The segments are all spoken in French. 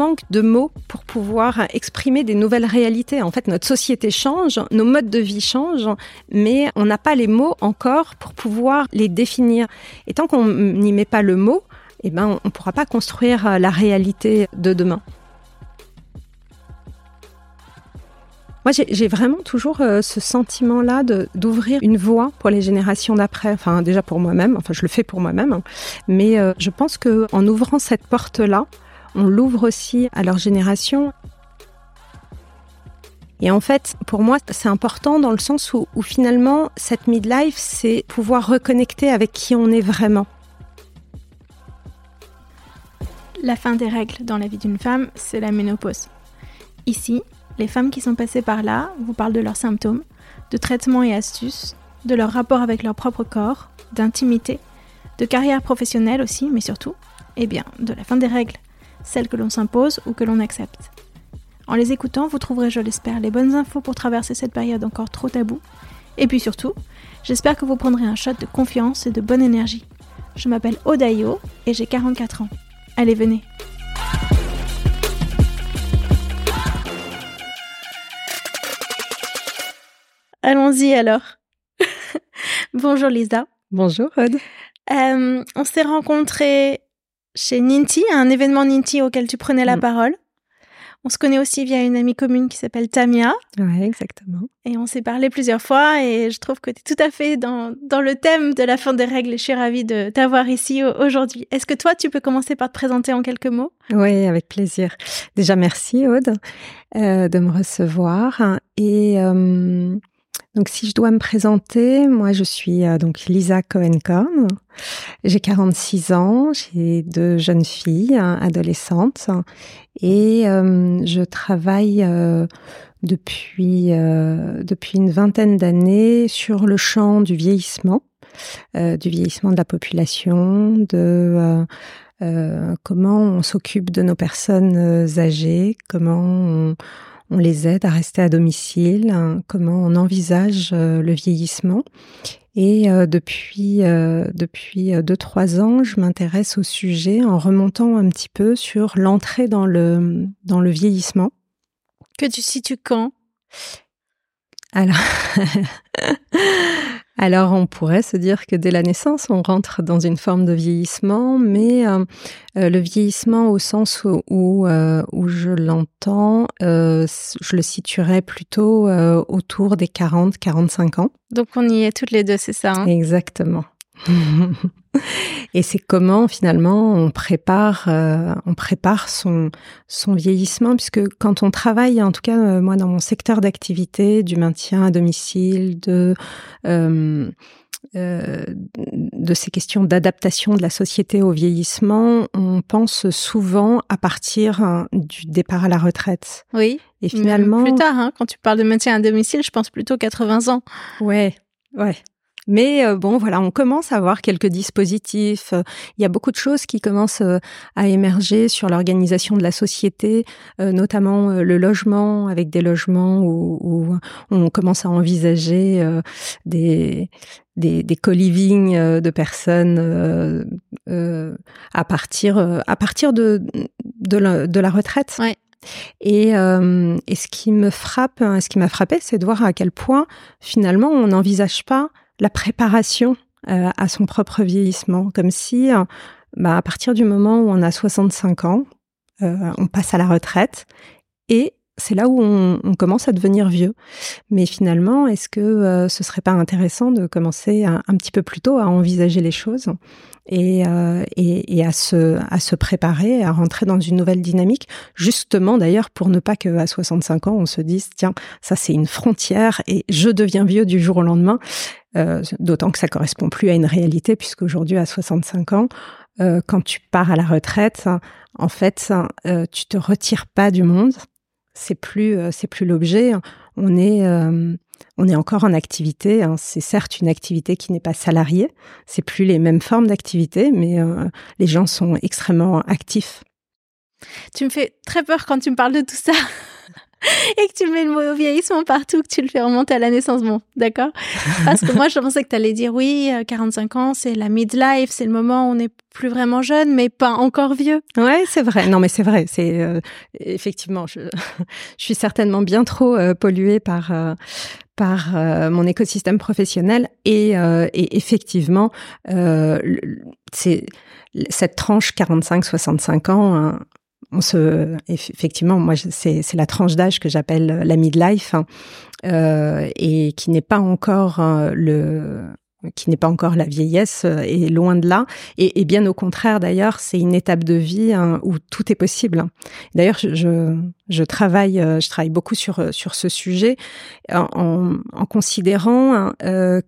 Manque de mots pour pouvoir exprimer des nouvelles réalités. En fait, notre société change, nos modes de vie changent, mais on n'a pas les mots encore pour pouvoir les définir. Et tant qu'on n'y met pas le mot, eh ben, on ne pourra pas construire la réalité de demain. Moi, j'ai vraiment toujours euh, ce sentiment-là d'ouvrir une voie pour les générations d'après. Enfin, déjà pour moi-même. Enfin, je le fais pour moi-même. Hein. Mais euh, je pense que en ouvrant cette porte-là, on l'ouvre aussi à leur génération. Et en fait, pour moi, c'est important dans le sens où, finalement, cette midlife, c'est pouvoir reconnecter avec qui on est vraiment. La fin des règles dans la vie d'une femme, c'est la ménopause. Ici, les femmes qui sont passées par là vous parlent de leurs symptômes, de traitements et astuces, de leur rapport avec leur propre corps, d'intimité, de carrière professionnelle aussi, mais surtout, eh bien, de la fin des règles, celles que l'on s'impose ou que l'on accepte. En les écoutant, vous trouverez, je l'espère, les bonnes infos pour traverser cette période encore trop taboue. Et puis surtout, j'espère que vous prendrez un shot de confiance et de bonne énergie. Je m'appelle Odayo et j'ai 44 ans. Allez, venez. Allons-y alors. Bonjour Lisa. Bonjour Aude. Euh, on s'est rencontrés chez Ninti, un événement Ninti auquel tu prenais la mm. parole. On se connaît aussi via une amie commune qui s'appelle Tamia. Oui, exactement. Et on s'est parlé plusieurs fois et je trouve que tu es tout à fait dans, dans le thème de la fin des règles et je suis ravie de t'avoir ici aujourd'hui. Est-ce que toi, tu peux commencer par te présenter en quelques mots? Oui, avec plaisir. Déjà, merci Aude euh, de me recevoir. Et euh, donc, si je dois me présenter, moi, je suis euh, donc Lisa Cohen-Com. J'ai 46 ans, j'ai deux jeunes filles, hein, adolescentes, et euh, je travaille euh, depuis depuis une vingtaine d'années sur le champ du vieillissement, du vieillissement de la population, de comment on s'occupe de nos personnes âgées, comment on on les aide à rester à domicile, hein, comment on envisage euh, le vieillissement. Et euh, depuis euh, depuis deux trois ans, je m'intéresse au sujet en remontant un petit peu sur l'entrée dans le dans le vieillissement. Que tu situes quand? Alors Alors on pourrait se dire que dès la naissance, on rentre dans une forme de vieillissement, mais euh, euh, le vieillissement au sens où, euh, où, je l'entends, je le situerais plutôt autour des 40-45 ans. Donc on y est toutes les deux, c'est ça hein? Exactement. Et c'est comment finalement on prépare, euh, on prépare son son vieillissement, puisque quand on travaille, en tout cas euh, moi dans mon secteur d'activité, du maintien à domicile, de euh, de ces questions d'adaptation de la société au vieillissement, on pense souvent à partir du départ à la retraite. Oui. Et finalement, plus tard, hein, quand tu parles de maintien à domicile, je pense plutôt 80 ans. Ouais, ouais. Mais euh, bon, voilà, on commence à voir quelques dispositifs. Il y a beaucoup de choses qui commencent euh, à émerger sur l'organisation de la société, euh, notamment le logement, avec des logements où, on commence à envisager des, des, des co-living de personnes à partir à partir de de la, de la retraite. Ouais. Et, et, ce qui me frappe, ce qui m'a frappé, c'est de voir à quel point finalement on n'envisage pas la préparation euh, à son propre vieillissement, comme si, euh, bah, à partir du moment où on a 65 ans, euh, on passe à la retraite et c'est là où on, commence à devenir vieux. Mais finalement, est-ce que ce serait pas intéressant de commencer un, petit peu plus tôt à envisager les choses et, et, à, se, à se préparer, à rentrer dans une nouvelle dynamique, justement d'ailleurs pour ne pas qu'à 65 ans, on se dise, tiens, ça c'est une frontière et je deviens vieux du jour au lendemain. Euh, d'autant que ça correspond plus à une réalité, puisqu'aujourd'hui, à 65 ans, euh, quand tu pars à la retraite, en fait, euh, tu te retires pas du monde. C'est plus, c'est plus l'objet. On est, on est encore en activité. Hein. C'est certes une activité qui n'est pas salariée. C'est plus les mêmes formes d'activité, mais les gens sont extrêmement actifs. Tu me fais très peur quand tu me parles de tout ça. et que tu mets le mot vieillissement partout, que tu le fais remonter à la naissance. Bon, d'accord Parce que moi, je pensais que tu allais dire oui, 45 euh, ans, c'est la midlife, c'est le moment où on n'est plus vraiment jeune, mais pas encore vieux. Ouais, c'est vrai. Non, mais c'est vrai. C'est euh, effectivement, je, suis certainement bien trop euh, polluée par par mon écosystème professionnel et, et effectivement, c'est cette tranche 45-65 ans. Hein, on se, effectivement, moi, c'est, la tranche d'âge que j'appelle la midlife hein, euh, et qui n'est pas encore euh, le qui n'est pas encore la vieillesse euh, et loin de là. Et, bien au contraire d'ailleurs c'est une étape de vie hein, où tout est possible d'ailleurs je, je, travaille je travaille beaucoup sur sur ce sujet en, en considérant hein,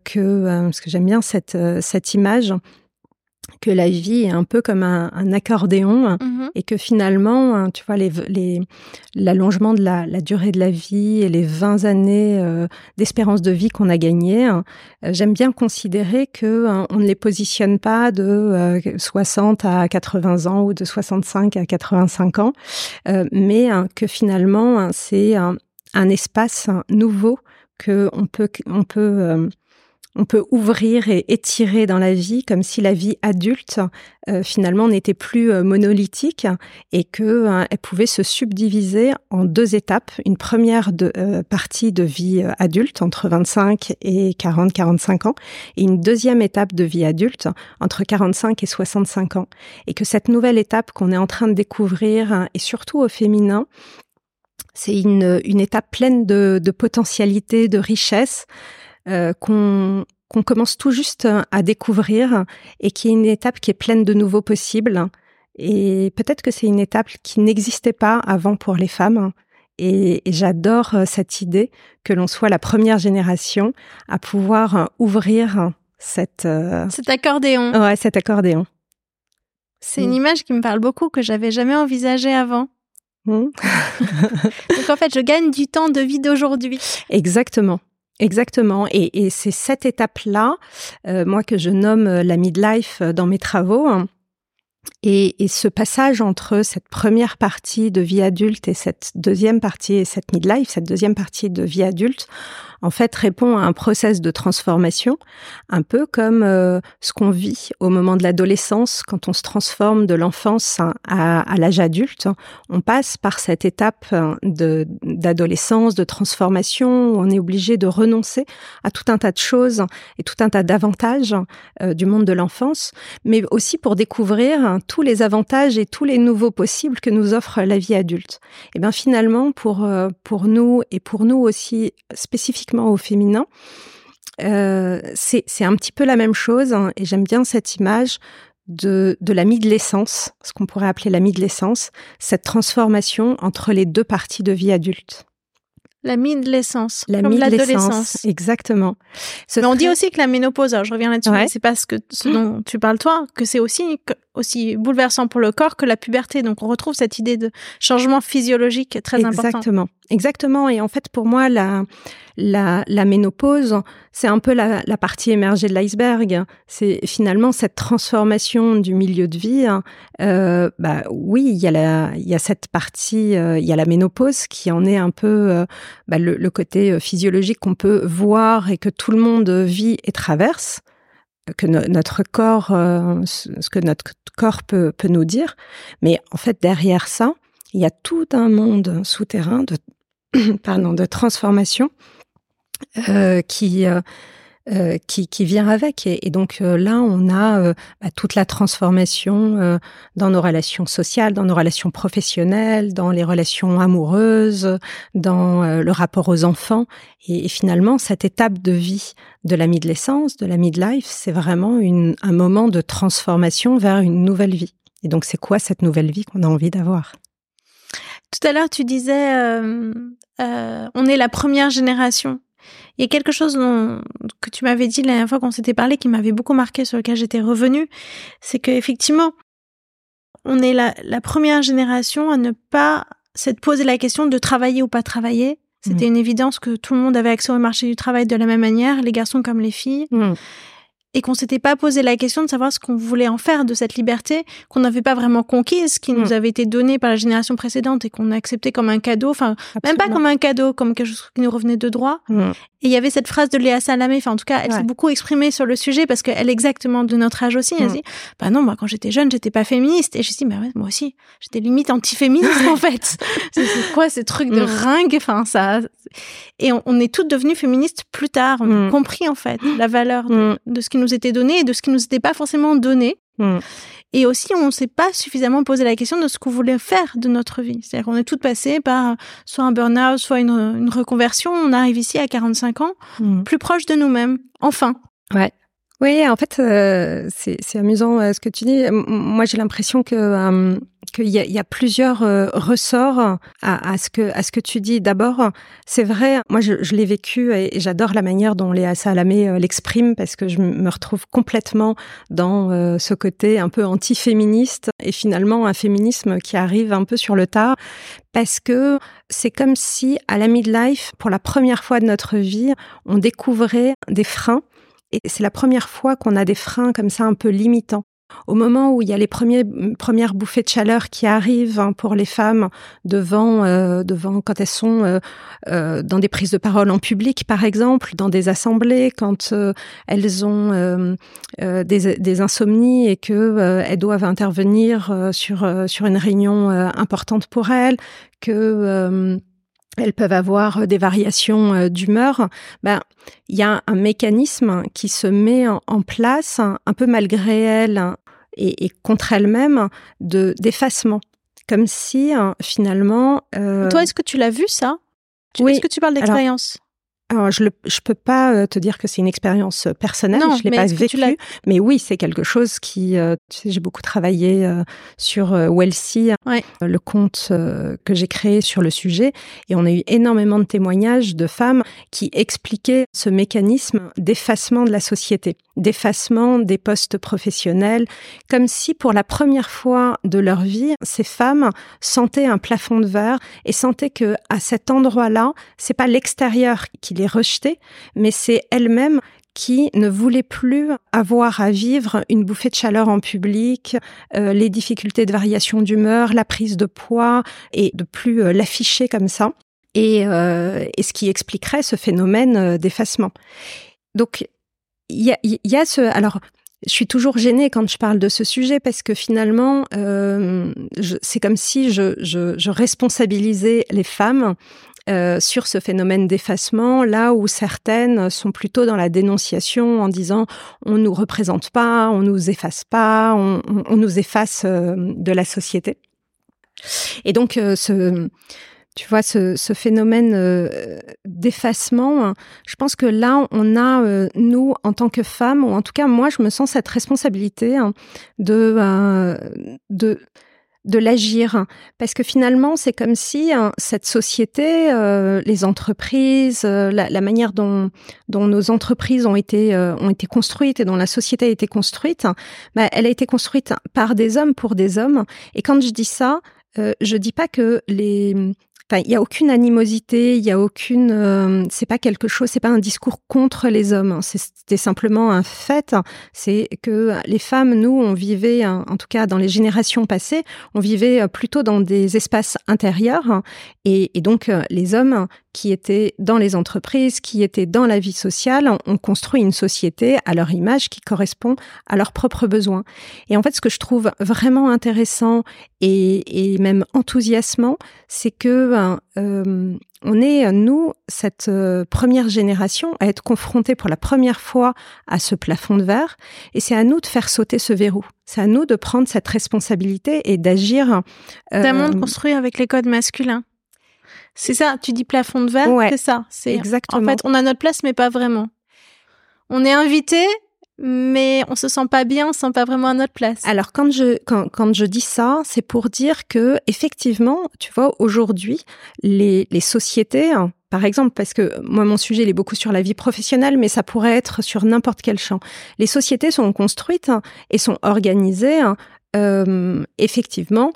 que parce que j'aime bien cette cette image que la vie est un peu comme un, accordéon mmh et que finalement, hein, tu vois, l'allongement de la, durée de la vie et les 20 années euh, d'espérance de vie qu'on a gagnées, hein, euh, j'aime bien considérer que hein, on ne les positionne pas de 60 euh, à 80 ans ou de 65 à 85 ans, mais que finalement, c'est un, espace nouveau que on peut, on peut on peut ouvrir et étirer dans la vie comme si la vie adulte euh, finalement n'était plus euh, monolithique et que euh, elle pouvait se subdiviser en deux étapes. Une première de, partie de vie adulte entre 25 et 40 45 ans et une deuxième étape de vie adulte entre 45 et 65 ans et que cette nouvelle étape qu'on est en train de découvrir et surtout au féminin c'est une, une étape pleine de, de potentialités, de richesses, euh, qu'on commence tout juste à découvrir et qui est une étape qui est pleine de nouveaux possibles. Et peut-être que c'est une étape qui n'existait pas avant pour les femmes. Et, j'adore euh, cette idée que l'on soit la première génération à pouvoir euh, ouvrir cette... Cet accordéon. Ouais, cet accordéon. C'est une mm. image qui me parle beaucoup, que j'avais jamais envisagée avant. Mm. Donc en fait, je gagne du temps de vie d'aujourd'hui. Exactement. Exactement. Et, c'est cette étape-là, euh, moi que je nomme euh, la midlife euh, dans mes travaux. Hein. et, et, ce passage entre cette première partie de vie adulte et cette deuxième partie, et cette midlife, cette deuxième partie de vie adulte, en fait répond à un process de transformation, un peu comme euh, ce qu'on vit au moment de l'adolescence, quand on se transforme de l'enfance à, l'âge adulte. On passe par cette étape hein, d'adolescence, de transformation, où on est obligé de renoncer à tout un tas de choses et tout un tas d'avantages euh, du monde de l'enfance, mais aussi pour découvrir hein, tous les avantages et tous les nouveaux possibles que nous offre la vie adulte. Et bien finalement, pour euh, pour nous et pour nous aussi spécifiquement au féminin. Euh, c'est un petit peu la même chose hein, et j'aime bien cette image de, de la midlessence, ce qu'on pourrait appeler la midlessence, cette transformation entre les deux parties de vie adulte. La mi-l'essence. La comme mi-l'adolescence. Exactement. Mais on dit aussi que la ménopause, je reviens là-dessus, c'est parce que ce dont tu parles toi, que c'est aussi aussi bouleversant pour le corps que la puberté. Donc on retrouve cette idée de changement physiologique très important. Exactement. Exactement. Et en fait, pour moi, la, la, la ménopause, c'est un peu la, la partie émergée de l'iceberg. C'est finalement cette transformation du milieu de vie. Euh, bah oui, il y a la, il y a cette partie, euh, il y a la ménopause qui en est un peu euh, bah, le, le, côté physiologique qu'on peut voir et que tout le monde vit et traverse que notre corps, ce que notre corps peut, nous dire. Mais en fait, derrière ça, il y a tout un monde souterrain de, pardon, de transformation euh, qui, euh, euh, qui, qui vient avec. Et, donc là, on a bah, toute la transformation dans nos relations sociales, dans nos relations professionnelles, dans les relations amoureuses, dans le rapport aux enfants. Et, finalement, cette étape de vie de la midlessence, de la midlife, c'est vraiment une, un moment de transformation vers une nouvelle vie. Et donc, c'est quoi cette nouvelle vie qu'on a envie d'avoir? Tout à l'heure, tu disais, euh, euh, on est la première génération il y a quelque chose dont, que tu m'avais dit la dernière fois qu'on s'était parlé qui m'avait beaucoup marqué, sur lequel j'étais revenue, c'est qu'effectivement, on est la, la, première génération à ne pas s'être posé la question de travailler ou pas travailler. C'était mmh. une évidence que tout le monde avait accès au marché du travail de la même manière, les garçons comme les filles. Mmh et qu'on s'était pas posé la question de savoir ce qu'on voulait en faire de cette liberté qu'on n'avait pas vraiment conquise, qui nous mm. avait été donnée par la génération précédente et qu'on a accepté comme un cadeau, enfin même pas comme un cadeau, comme quelque chose qui nous revenait de droit. Mm. Et il y avait cette phrase de Léa Salamé, enfin en tout cas, elle s'est beaucoup exprimée sur le sujet parce qu'elle est exactement de notre âge aussi. Elle mm. dit, bah non, moi quand j'étais jeune, j'étais pas féministe. Et je dis, bah ouais, moi aussi, j'étais limite anti-féministe en fait. c'est quoi ces trucs de ringue? Enfin ça. Et on, est toutes devenues féministes plus tard. On a compris en fait la valeur de, de ce qui nous était donné et de ce qui nous était pas forcément donné. Hmm. Et aussi, on ne s'est pas suffisamment posé la question de ce qu'on voulait faire de notre vie. C'est-à-dire qu'on est toutes passées par soit un burn-out, soit une, une, reconversion. On arrive ici à 45 ans, hmm. plus proche de nous-mêmes. Enfin. Ouais. Oui, en fait, euh, c'est amusant euh, ce que tu dis. Moi, j'ai l'impression que euh, qu'il y, y, a plusieurs ressorts à, à, ce que à ce que tu dis. D'abord, c'est vrai. Moi, je, je l'ai vécu et, j'adore la manière dont Léa Salamé l'exprime parce que je me retrouve complètement dans ce côté un peu anti-féministe et finalement un féminisme qui arrive un peu sur le tard parce que c'est comme si à la midlife, pour la première fois de notre vie, on découvrait des freins et c'est la première fois qu'on a des freins comme ça un peu limitants. Au moment où il y a les premières bouffées de chaleur qui arrivent hein, pour les femmes devant, euh, devant quand elles sont euh, euh, dans des prises de parole en public, par exemple, dans des assemblées, quand elles ont des, des, insomnies et que elles doivent intervenir sur sur une réunion importante pour elles, que elles peuvent avoir euh, des variations euh, d'humeur, ben il y a un mécanisme qui se met en place un peu malgré elles et, contre elles-mêmes de d'effacement, comme si finalement. Euh... Toi, est-ce que tu l'as vu ça? Oui. Est-ce que tu parles d'expérience? Alors, je ne peux pas euh, te dire que c'est une expérience euh, personnelle, je l'ai pas vécu, mais oui, c'est quelque chose qui, euh, tu sais, j'ai beaucoup travaillé sur Wellsy, le compte que j'ai créé sur le sujet, et on a eu énormément de témoignages de femmes qui expliquaient ce mécanisme d'effacement de la société, d'effacement des postes professionnels, comme si pour la première fois de leur vie, ces femmes sentaient un plafond de verre et sentaient que à cet endroit-là, c'est pas l'extérieur qui les rejetait, mais c'est elles-mêmes qui ne voulaient plus avoir à vivre une bouffée de chaleur en public, euh, les difficultés de variation d'humeur, la prise de poids, et de plus euh, l'afficher comme ça. Et, euh, et, ce qui expliquerait ce phénomène d'effacement. Donc, il y a, ce... Alors, je suis toujours gênée quand je parle de ce sujet parce que finalement, c'est comme si je, responsabilisais les femmes euh, sur ce phénomène d'effacement, là où certaines sont plutôt dans la dénonciation en disant on nous représente pas, on nous efface pas, on, on, nous efface euh, de la société. Et donc euh, ce tu vois, ce, ce phénomène euh, d'effacement, je pense que là, on a, nous, en tant que femmes, ou en tout cas, moi, je me sens cette responsabilité hein, de, de de l'agir parce que finalement c'est comme si hein, cette société euh, les entreprises euh, la, manière dont dont nos entreprises ont été euh, ont été construites et dont la société a été construite bah, elle a été construite par des hommes pour des hommes. Et quand je dis ça je dis pas que les il y a aucune animosité, il y a aucune, euh, c'est pas quelque chose, c'est pas un discours contre les hommes. C'était simplement un fait. C'est que les femmes, nous, on vivait, en tout cas dans les générations passées, on vivait plutôt dans des espaces intérieurs, et, et donc euh, les hommes qui étaient dans les entreprises, qui étaient dans la vie sociale, ont construit une société à leur image qui correspond à leurs propres besoins. Et en fait, ce que je trouve vraiment intéressant et, et même enthousiasmant, c'est que euh, on est, nous, cette euh, première génération, à être confrontés pour la première fois à ce plafond de verre, et c'est à nous de faire sauter ce verrou. C'est à nous de prendre cette responsabilité et d'agir. Euh, D'un monde construit avec les codes masculins. C'est ça, tu dis plafond de verre, c'est ça. C'est exactement. En fait, on a notre place, mais pas vraiment. On est invité, mais on se sent pas bien, on se sent pas vraiment à notre place. Alors quand je quand, quand je dis ça, c'est pour dire que effectivement, tu vois, aujourd'hui, les, les sociétés, hein, par exemple, parce que moi mon sujet il est beaucoup sur la vie professionnelle, mais ça pourrait être sur n'importe quel champ. Les sociétés sont construites hein, et sont organisées hein, euh, effectivement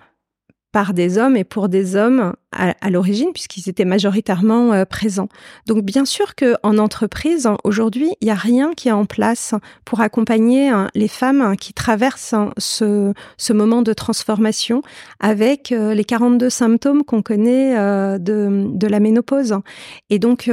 par des hommes et pour des hommes à, l'origine, puisqu'ils étaient majoritairement euh, présents. Donc bien sûr que en entreprise, aujourd'hui, il n'y a rien qui est en place pour accompagner hein, les femmes hein, qui traversent hein, ce, ce moment de transformation avec euh, les 42 symptômes qu'on connaît euh, de, de la ménopause. Et donc,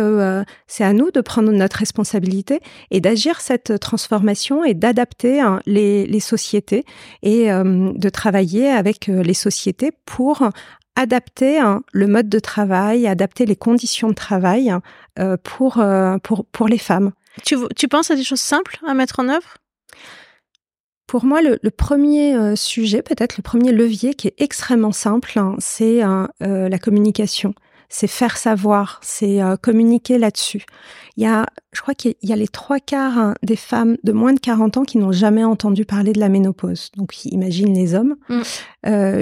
c'est à nous de prendre notre responsabilité et d'agir cette transformation et d'adapter les, les sociétés et de travailler avec les sociétés pour adapter hein, le mode de travail, adapter les conditions de travail euh, pour, euh, pour, pour les femmes. Tu, tu penses à des choses simples à mettre en œuvre? Pour moi, le, premier euh, sujet, peut-être le premier levier qui est extrêmement simple, hein, c'est la communication. C'est faire savoir, c'est communiquer là-dessus. Il y a, je crois qu'il y a les trois quarts hein, des femmes de moins de 40 ans qui n'ont jamais entendu parler de la ménopause. Donc, imagine les hommes. Mm.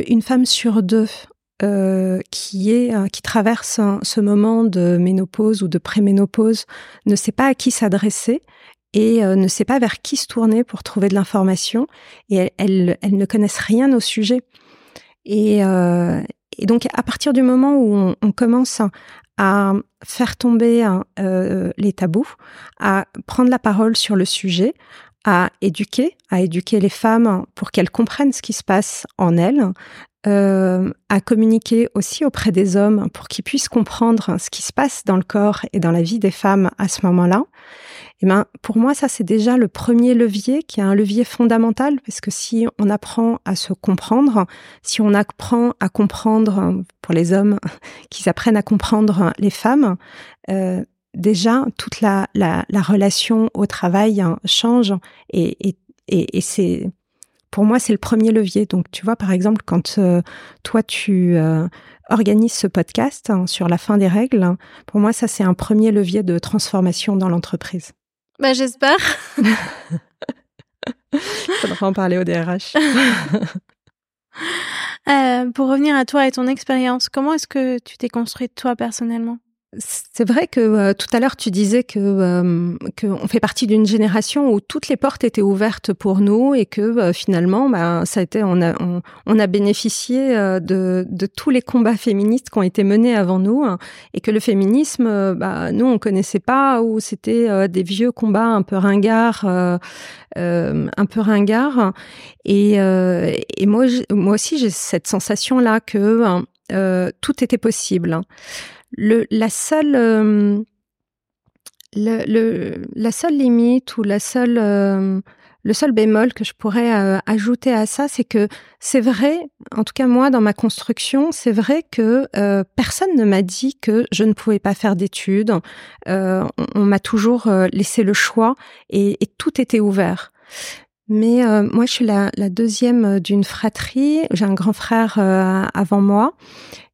une femme sur deux euh, qui est euh, qui traverse ce moment de ménopause ou de préménopause ne sait pas à qui s'adresser et euh, ne sait pas vers qui se tourner pour trouver de l'information et elles, ne connaissent rien au sujet. Et, et, donc à partir du moment où on commence à faire tomber les tabous, à prendre la parole sur le sujet, à éduquer, à éduquer les femmes pour qu'elles comprennent ce qui se passe en elles, euh, à communiquer aussi auprès des hommes pour qu'ils puissent comprendre ce qui se passe dans le corps et dans la vie des femmes à ce moment-là. Eh ben, pour moi, ça c'est déjà le premier levier qui est un levier fondamental parce que si on apprend à se comprendre, si on apprend à comprendre pour les hommes, qu'ils apprennent à comprendre les femmes, euh, déjà toute la, la, la, relation au travail hein, change et, et, et c'est pour moi, c'est le premier levier. Donc, tu vois, par exemple, quand euh, toi, tu euh, organises ce podcast hein, sur la fin des règles, pour moi, ça, c'est un premier levier de transformation dans l'entreprise. Bah, j'espère. Faudra en parler au DRH. Euh, pour revenir à toi et ton expérience, comment est-ce que tu t'es construite toi personnellement? C'est vrai que euh, tout à l'heure tu disais que euh, qu'on fait partie d'une génération où toutes les portes étaient ouvertes pour nous et que euh, finalement bah, ça a été on a on, a bénéficié de, de tous les combats féministes qui ont été menés avant nous hein, et que le féminisme bah, nous on connaissait pas ou c'était des vieux combats un peu ringards un peu ringards. Et, et moi moi aussi j'ai cette sensation là que tout était possible le, la seule euh, le, la seule limite ou la seule euh, le seul bémol que je pourrais euh, ajouter à ça, c'est que c'est vrai, en tout cas moi dans ma construction, c'est vrai que personne ne m'a dit que je ne pouvais pas faire d'études. on, m'a toujours laissé le choix et, tout était ouvert. Mais moi, je suis la deuxième d'une fratrie. J'ai un grand frère avant moi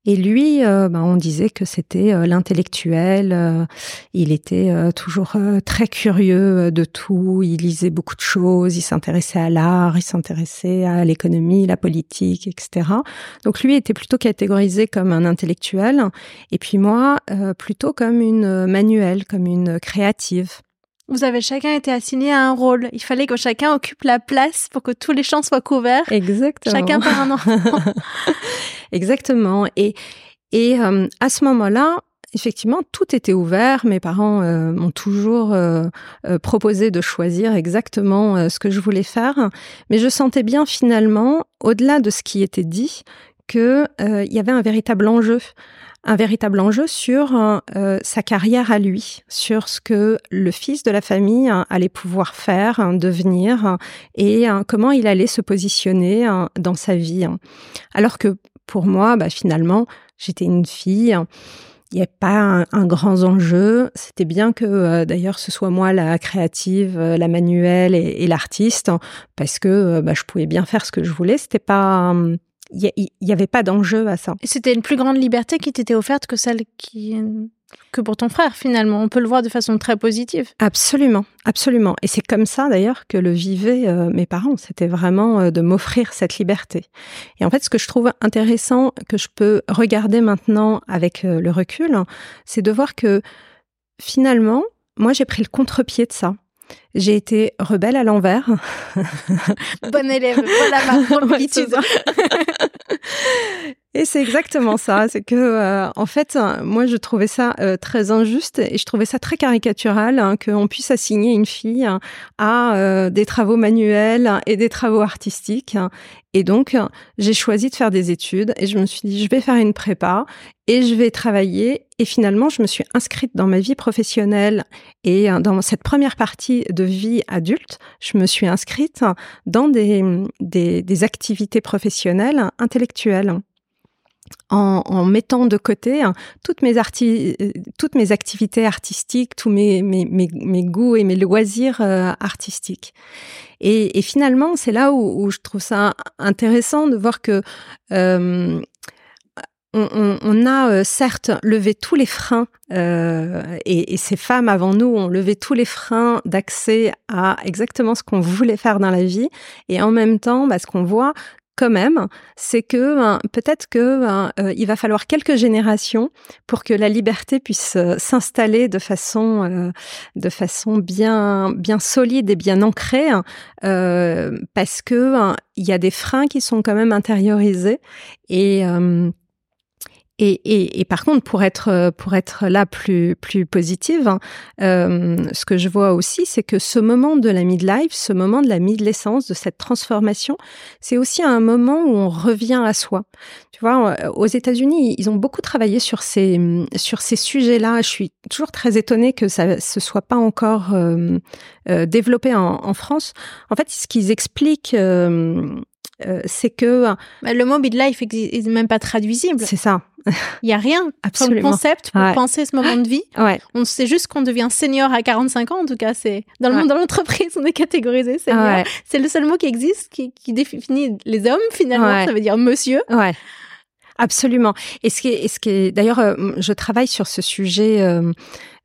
Et lui, euh, bah, on disait que c'était euh, l'intellectuel. Euh, il était toujours très curieux de tout. Il lisait beaucoup de choses. Il s'intéressait à l'art, il s'intéressait à l'économie, la politique, etc. Donc lui était plutôt catégorisé comme un intellectuel. Et puis moi, plutôt comme une manuelle, comme une créative. Vous avez chacun été assigné à un rôle. Il fallait que chacun occupe la place pour que tous les champs soient couverts. Exactement. Chacun par un enfant. Exactement. Et, et euh, à ce moment-là, effectivement, tout était ouvert. Mes parents euh, m'ont toujours euh, proposé de choisir exactement ce que je voulais faire. Mais je sentais bien finalement, au-delà de ce qui était dit, qu'il y avait un véritable enjeu un véritable enjeu sur euh, sa carrière à lui, sur ce que le fils de la famille hein, allait pouvoir faire, hein, devenir, hein, et comment il allait se positionner dans sa vie. Alors que pour moi, bah, finalement, j'étais une fille. Il n'y avait pas un, grand enjeu. C'était bien que euh, d'ailleurs ce soit moi la créative, euh, la manuelle et, l'artiste, parce que bah, je pouvais bien faire ce que je voulais. C'était pas il n'y avait pas d'enjeu à ça. C'était une plus grande liberté qui t'était offerte que celle qui que pour ton frère finalement. On peut le voir de façon très positive. Absolument, absolument. Et c'est comme ça d'ailleurs que le vivaient euh, mes parents. C'était vraiment euh, de m'offrir cette liberté. Et en fait, ce que je trouve intéressant, que je peux regarder maintenant avec euh, le recul, c'est de voir que finalement, moi j'ai pris le contre-pied de ça. J'ai été rebelle à l'envers. Bonne élève, voilà ma. Et c'est exactement ça. C'est que, euh, en fait, moi, je trouvais ça euh, très injuste et je trouvais ça très caricatural hein, qu'on puisse assigner une fille à euh, des travaux manuels et des travaux artistiques. Et donc, j'ai choisi de faire des études et je me suis dit, je vais faire une prépa et je vais travailler. Et finalement, je me suis inscrite dans ma vie professionnelle et dans cette première partie de vie adulte, je me suis inscrite dans des, des, des activités professionnelles intellectuelles en, mettant de côté hein, toutes mes toutes mes activités artistiques, tous mes, goûts et mes loisirs euh, artistiques. Et, finalement, c'est là où, je trouve ça intéressant de voir que euh, on, a euh, certes levé tous les freins, et, et, ces femmes avant nous ont levé tous les freins d'accès à exactement ce qu'on voulait faire dans la vie, et en même temps, bah, ce qu'on voit, quand même, c'est que ben, peut-être que ben, euh, il va falloir quelques générations pour que la liberté puisse euh, s'installer de façon euh, de façon bien bien solide et bien ancrée, hein, parce que il y a des freins qui sont quand même intériorisés et et, et, et, par contre, pour être pour être là plus plus positive, euh, ce que je vois aussi, c'est que ce moment de la midlife, ce moment de la midlessence, de cette transformation, c'est aussi un moment où on revient à soi. Tu vois, euh, aux États-Unis, ils ont beaucoup travaillé sur ces sur ces sujets-là. Je suis toujours très étonnée que ça se soit pas encore euh, euh développé en, en, France. En fait, ce qu'ils expliquent euh, euh, c'est que bah, le mot midlife est même pas traduisible. C'est ça. Il y a rien comme concept pour penser ce moment de vie. Ouais. On sait juste qu'on devient senior à 45 ans. En tout cas, c'est dans le monde de l'entreprise, on est catégorisé senior. C'est le seul mot qui existe qui, qui définit les hommes finalement. Ça veut dire monsieur. Ouais. Absolument. Et ce qui est, d'ailleurs, euh, je travaille sur ce sujet. Euh,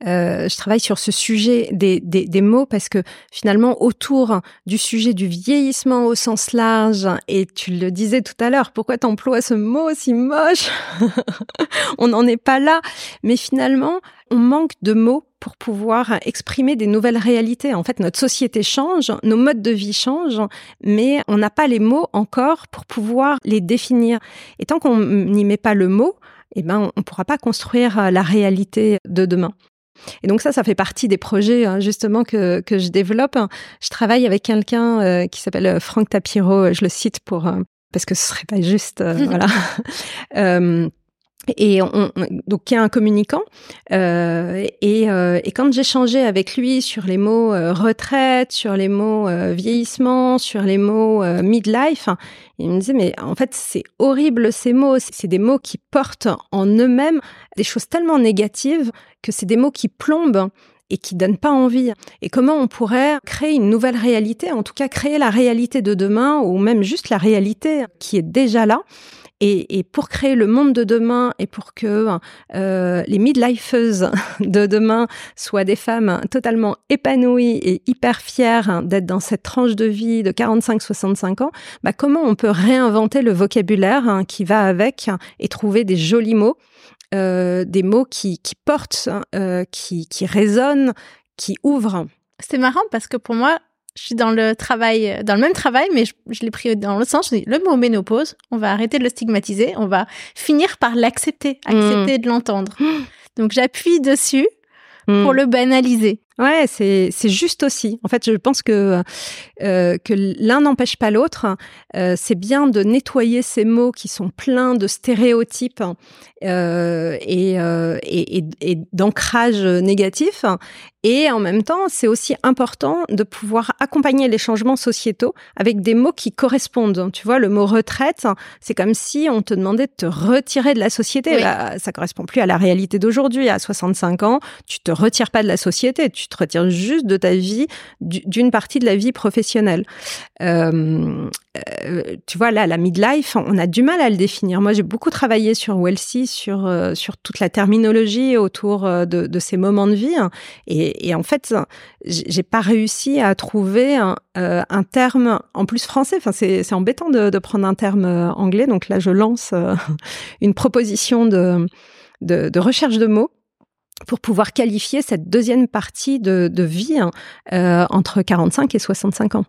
euh, je travaille sur ce sujet des, des, des, mots parce que finalement autour du sujet du vieillissement au sens large et tu le disais tout à l'heure pourquoi t'emploies ce mot si moche on n'en est pas là mais finalement on manque de mots pour pouvoir exprimer des nouvelles réalités. En fait, notre société change, nos modes de vie changent, mais on n'a pas les mots encore pour pouvoir les définir. Et tant qu'on n'y met pas le mot, eh ben, on ne pourra pas construire la réalité de demain. Et donc ça, ça fait partie des projets hein, justement que, que je développe. Je travaille avec quelqu'un euh, qui s'appelle euh, Franck Tapiro, je le cite pour euh, parce que ce serait pas juste, voilà et on, donc qui est un communicant euh, et, euh, et, quand j'échangeais avec lui sur les mots euh, retraite, sur les mots euh, vieillissement, sur les mots euh, midlife, il me disait mais en fait c'est horrible ces mots, c'est des mots qui portent en eux-mêmes des choses tellement négatives que c'est des mots qui plombent et qui donnent pas envie. Et comment on pourrait créer une nouvelle réalité, en tout cas créer la réalité de demain ou même juste la réalité qui est déjà là Et, pour créer le monde de demain et pour que euh, les midlifeuses de demain soient des femmes totalement épanouies et hyper fières d'être dans cette tranche de vie de 45-65 ans, bah comment on peut réinventer le vocabulaire qui va avec et trouver des jolis mots, euh, des mots qui, qui portent, euh, qui, qui résonnent, qui ouvrent? C'est marrant parce que pour moi, je suis dans le travail, dans le même travail, mais je, l'ai pris dans le sens. Je dis, le mot ménopause, on va arrêter de le stigmatiser, on va finir par l'accepter, accepter de l'entendre. Donc j'appuie dessus pour le banaliser. Ouais, c'est c'est juste aussi. En fait, je pense que euh, que l'un n'empêche pas l'autre. Euh, c'est bien de nettoyer ces mots qui sont pleins de stéréotypes euh, et, euh, et, et, et d'ancrage négatif. Et en même temps, c'est aussi important de pouvoir accompagner les changements sociétaux avec des mots qui correspondent. Tu vois, le mot retraite, c'est comme si on te demandait de te retirer de la société. Là, ça correspond plus à la réalité d'aujourd'hui. À 65 ans, tu te retires pas de la société. Tu te retires juste de ta vie, d'une partie de la vie professionnelle. Euh, euh, tu vois, là, la midlife, on a du mal à le définir. Moi, j'ai beaucoup travaillé sur Welsi, sur, euh, sur toute la terminologie autour de, de, ces moments de vie. Et, et en fait, j'ai pas réussi à trouver un, euh, un, terme en plus français. Enfin, c'est embêtant de, de, prendre un terme anglais. Donc là, je lance une proposition de, de, de recherche de mots pour pouvoir qualifier cette deuxième partie de, de vie hein, euh, entre 45 et 65 ans.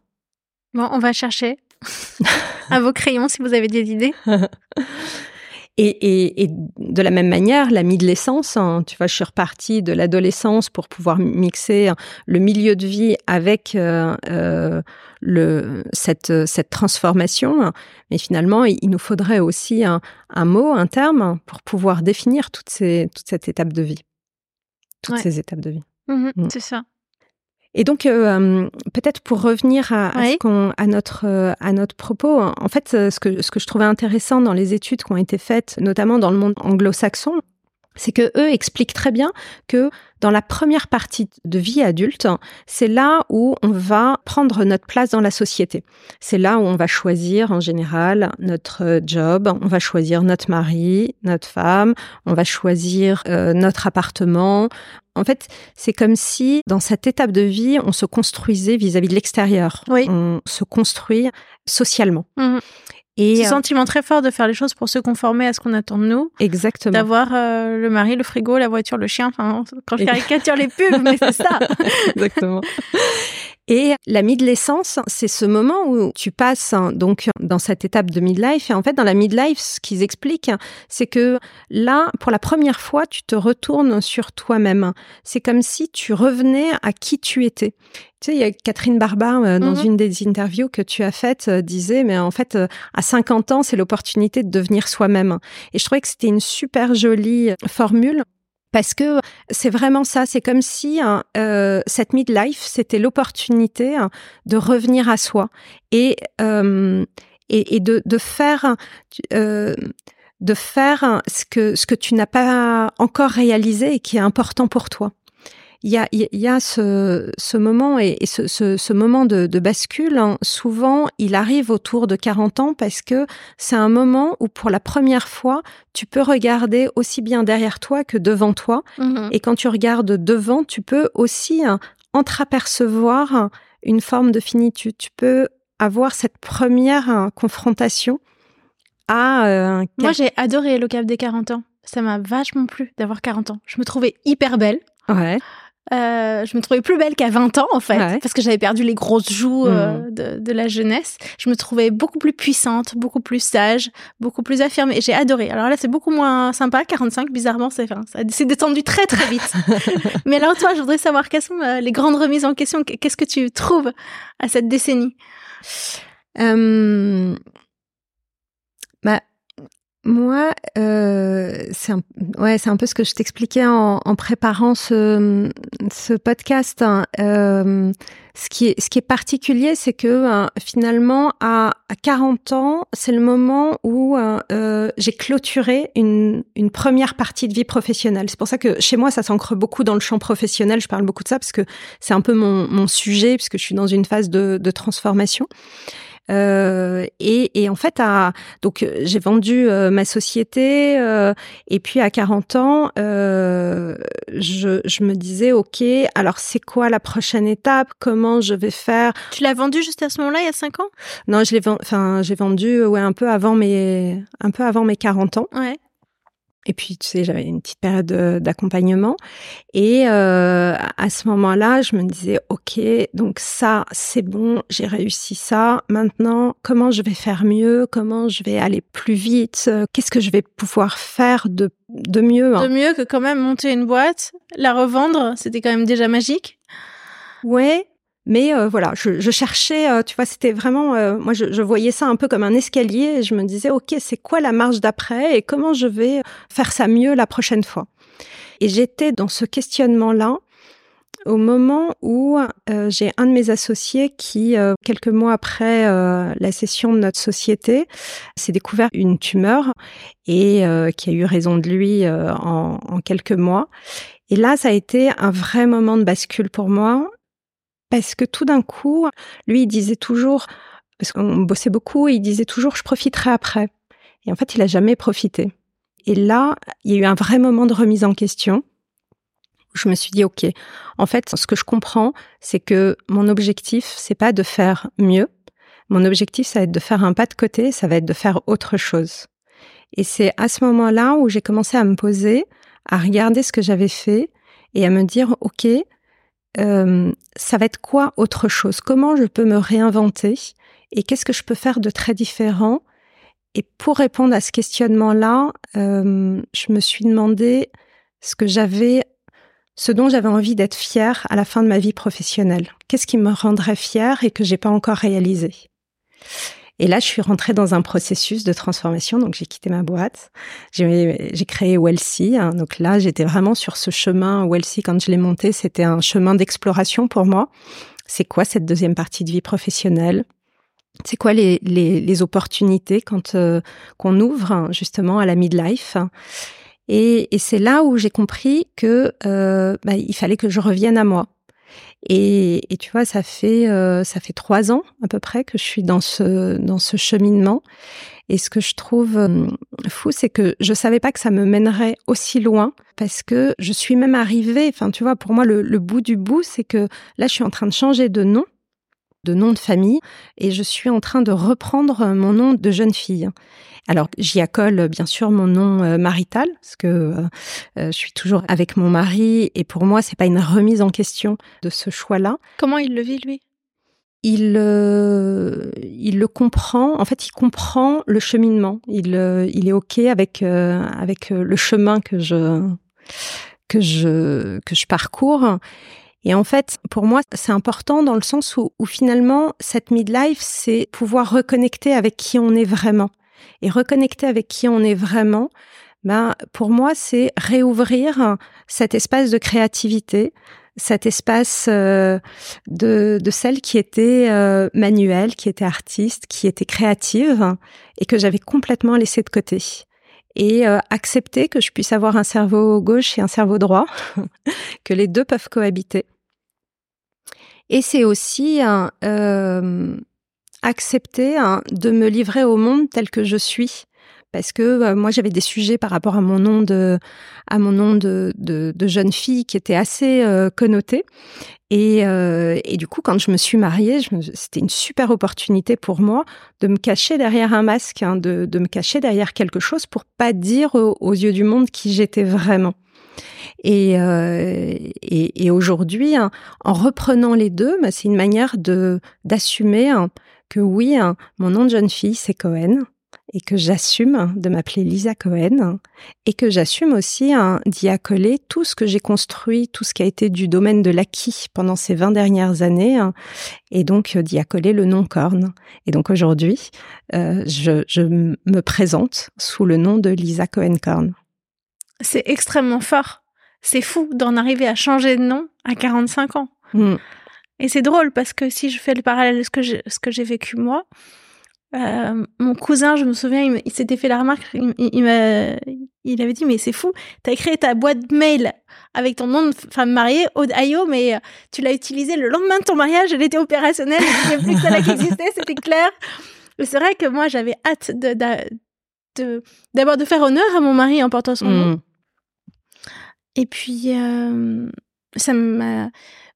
Bon, on va chercher à vos crayons si vous avez des idées. Et, et, et, de la même manière, la mi-de-l'essence, hein, tu vois, je suis repartie de l'adolescence pour pouvoir mixer le milieu de vie avec euh, euh, le, cette, cette transformation. Mais finalement, il, nous faudrait aussi un, un, mot, un terme pour pouvoir définir toutes ces, toute cette étape de vie toutes ces étapes de vie. Mmh mmh. C'est ça. Et donc, euh, peut-être pour revenir à, à, à notre euh, à notre propos, en fait, ce que ce que je trouvais intéressant dans les études qui ont été faites, notamment dans le monde anglo-saxon, c'est que eux expliquent très bien que dans la première partie de vie adulte, c'est là où on va prendre notre place dans la société. C'est là où on va choisir en général notre job, on va choisir notre mari, notre femme, on va choisir euh, notre appartement. En fait, c'est comme si dans cette étape de vie, on se construisait vis-à-vis de l'extérieur. Oui. On se construit socialement. Mmh. Et ce euh, sentiment très fort de faire les choses pour se conformer à ce qu'on attend de nous. Exactement. D'avoir euh, le mari, le frigo, la voiture, le chien. Enfin, quand je caricature les pubs, mais c'est ça. Exactement. Et la midlessence, c'est ce moment où tu passes hein, donc dans cette étape de midlife. Et en fait, dans la midlife, ce qu'ils expliquent, c'est que là, pour la première fois, tu te retournes sur toi-même. C'est comme si tu revenais à qui tu étais. Tu sais, il y a Catherine Barba, euh, dans mhm. une des interviews que tu as faites, euh, disait, mais en fait, euh, à 50 ans, c'est l'opportunité de devenir soi-même. Et je trouvais que c'était une super jolie formule parce que c'est vraiment ça. C'est comme si hein, euh, cette midlife, c'était l'opportunité hein, de revenir à soi et euh, et, de, de, faire euh, de faire ce que ce que tu n'as pas encore réalisé et qui est important pour toi il y a, il y a ce, ce moment et, ce, ce, ce, moment de, de bascule. Hein, souvent, il arrive autour de 40 ans parce que c'est un moment où, pour la première fois, tu peux regarder aussi bien derrière toi que devant toi. Mm-hmm. Et quand tu regardes devant, tu peux aussi hein, entreapercevoir une forme de finitude. Tu peux avoir cette première hein, confrontation à... Euh, Moi, j'ai adoré le cap des 40 ans. Ça m'a vachement plu d'avoir 40 ans. Je me trouvais hyper belle. Ouais. Euh, je me trouvais plus belle qu'à 20 ans en fait, parce que j'avais perdu les grosses joues euh, mmh. de, de, la jeunesse. Je me trouvais beaucoup plus puissante, beaucoup plus sage, beaucoup plus affirmée. J'ai adoré. Alors là, c'est beaucoup moins sympa. 45, bizarrement, c'est enfin, c'est descendu très très vite. Mais alors toi, je voudrais savoir quelles sont euh, les grandes remises en question? Qu'est-ce que tu trouves à cette décennie? Euh, bah, moi, euh, c'est un, ouais, c'est un peu ce que je t'expliquais en, préparant ce, podcast. Hein. Euh, ce qui est, particulier, c'est que hein, finalement, à, à, 40 ans, c'est le moment où euh, j'ai clôturé une, première partie de vie professionnelle. C'est pour ça que chez moi, ça s'ancre beaucoup dans le champ professionnel. Je parle beaucoup de ça parce que c'est un peu mon, mon sujet, puisque je suis dans une phase de transformation. Euh, et, et, en fait, à, donc j'ai vendu euh, ma société euh, et puis à 40 ans, euh, je, je, me disais ok, alors c'est quoi la prochaine étape? Comment je vais faire? Tu l'as vendu juste à ce moment-là, il y a 5 ans? Non, je l'ai, enfin j'ai vendu ouais un peu avant mes un peu avant mes 40 ans. Ouais. Et puis, tu sais, j'avais une petite période d'accompagnement. Et euh, à ce moment-là, je me disais, OK, donc ça, c'est bon, j'ai réussi ça. Maintenant, comment je vais faire mieux? Comment je vais aller plus vite? Qu'est-ce que je vais pouvoir faire de, de mieux hein? De mieux que quand même monter une boîte, la revendre, c'était quand même déjà magique. Ouais, mais euh, voilà, je, je cherchais, euh, tu vois, c'était vraiment, euh, moi, je, je, voyais ça un peu comme un escalier et je me disais, ok, c'est quoi la marche d'après et comment je vais faire ça mieux la prochaine fois? Et j'étais dans ce questionnement-là au moment où j'ai un de mes associés qui, quelques mois après la session de notre société, s'est découvert une tumeur et qui a eu raison de lui en, en quelques mois. Et là, ça a été un vrai moment de bascule pour moi parce que tout d'un coup, lui, il disait toujours, parce qu'on bossait beaucoup, il disait toujours, je profiterai après. Et en fait, il a jamais profité. Et là, il y a eu un vrai moment de remise en question. Je me suis dit, OK, en fait, ce que je comprends, c'est que mon objectif, c'est pas de faire mieux. Mon objectif, ça va être de faire un pas de côté, ça va être de faire autre chose. Et c'est à ce moment-là où j'ai commencé à me poser, à regarder ce que j'avais fait et à me dire, OK, euh, ça va être quoi autre chose? Comment je peux me réinventer? Et qu'est-ce que je peux faire de très différent? Et pour répondre à ce questionnement-là, euh, je me suis demandé ce que j'avais, ce dont j'avais envie d'être fière à la fin de ma vie professionnelle. Qu'est-ce qui me rendrait fière et que j'ai pas encore réalisé? Et là, je suis rentrée dans un processus de transformation. Donc, j'ai quitté ma boîte. J'ai créé Wellsy. Hein. donc là, j'étais vraiment sur ce chemin. Wellsy, quand je l'ai monté, c'était un chemin d'exploration pour moi. C'est quoi cette deuxième partie de vie professionnelle? C'est quoi les, opportunités quand euh, qu'on ouvre justement à la midlife? Et, et c'est là où j'ai compris que euh, bah, il fallait que je revienne à moi. Et, et, tu vois, ça fait euh, ça fait trois ans à peu près que je suis dans ce dans ce cheminement. Et ce que je trouve euh, fou, c'est que je savais pas que ça me mènerait aussi loin parce que je suis même arrivée. Enfin, tu vois, pour moi, le, le bout du bout, c'est que là, je suis en train de changer de nom de nom de famille et je suis en train de reprendre mon nom de jeune fille. Alors j'y accole bien sûr mon nom euh, marital parce que euh, euh, je suis toujours avec mon mari et pour moi c'est pas une remise en question de ce choix-là. Comment il le vit lui? Il, il le comprend. En fait, il comprend le cheminement. Il, il est ok avec avec le chemin que je que je que je parcours. Et en fait, pour moi, c'est important dans le sens où, où finalement, cette midlife, c'est pouvoir reconnecter avec qui on est vraiment. Et reconnecter avec qui on est vraiment, ben, pour moi, c'est réouvrir cet espace de créativité, cet espace euh, de, celle qui était euh, manuelle, qui était artiste, qui était créative et que j'avais complètement laissé de côté. Et euh, accepter que je puisse avoir un cerveau gauche et un cerveau droit, que les deux peuvent cohabiter. Et c'est aussi accepter hein, de me livrer au monde tel que je suis. Parce que euh, moi j'avais des sujets par rapport à mon nom de à mon nom de, de, jeune fille qui étaient assez euh, connotés et, euh, et, du coup quand je me suis mariée c'était une super opportunité pour moi de me cacher derrière un masque hein, de, de me cacher derrière quelque chose pour pas dire aux yeux du monde qui j'étais vraiment et, euh, et, aujourd'hui, hein, en reprenant les deux, bah, c'est une manière de d'assumer que oui, hein, mon nom de jeune fille, c'est Cohen, et que j'assume de m'appeler Lisa Cohen, et que j'assume aussi d'y accoler tout ce que j'ai construit, tout ce qui a été du domaine de l'acquis pendant ces 20 dernières années, et donc d'y accoler le nom Corne. Et donc aujourd'hui, euh, je, je me présente sous le nom de Lisa Cohen Corne. C'est extrêmement fort c'est fou d'en arriver à changer de nom à 45 ans. Mm. Et c'est drôle parce que si je fais le parallèle de ce que j'ai, ce que j'ai vécu moi, euh, mon cousin, je me souviens, il, s'était fait la remarque, il, il, il avait dit, mais c'est fou, t'as créé ta boîte mail avec ton nom de femme mariée, Ayo, mais tu l'as utilisée le lendemain de ton mariage, elle était opérationnelle, il n'y avait plus que ça qui existait, c'était clair. C'est vrai que moi, j'avais hâte de, d'abord de, faire honneur à mon mari en portant son nom. Mm. Et puis, euh, ça m'a...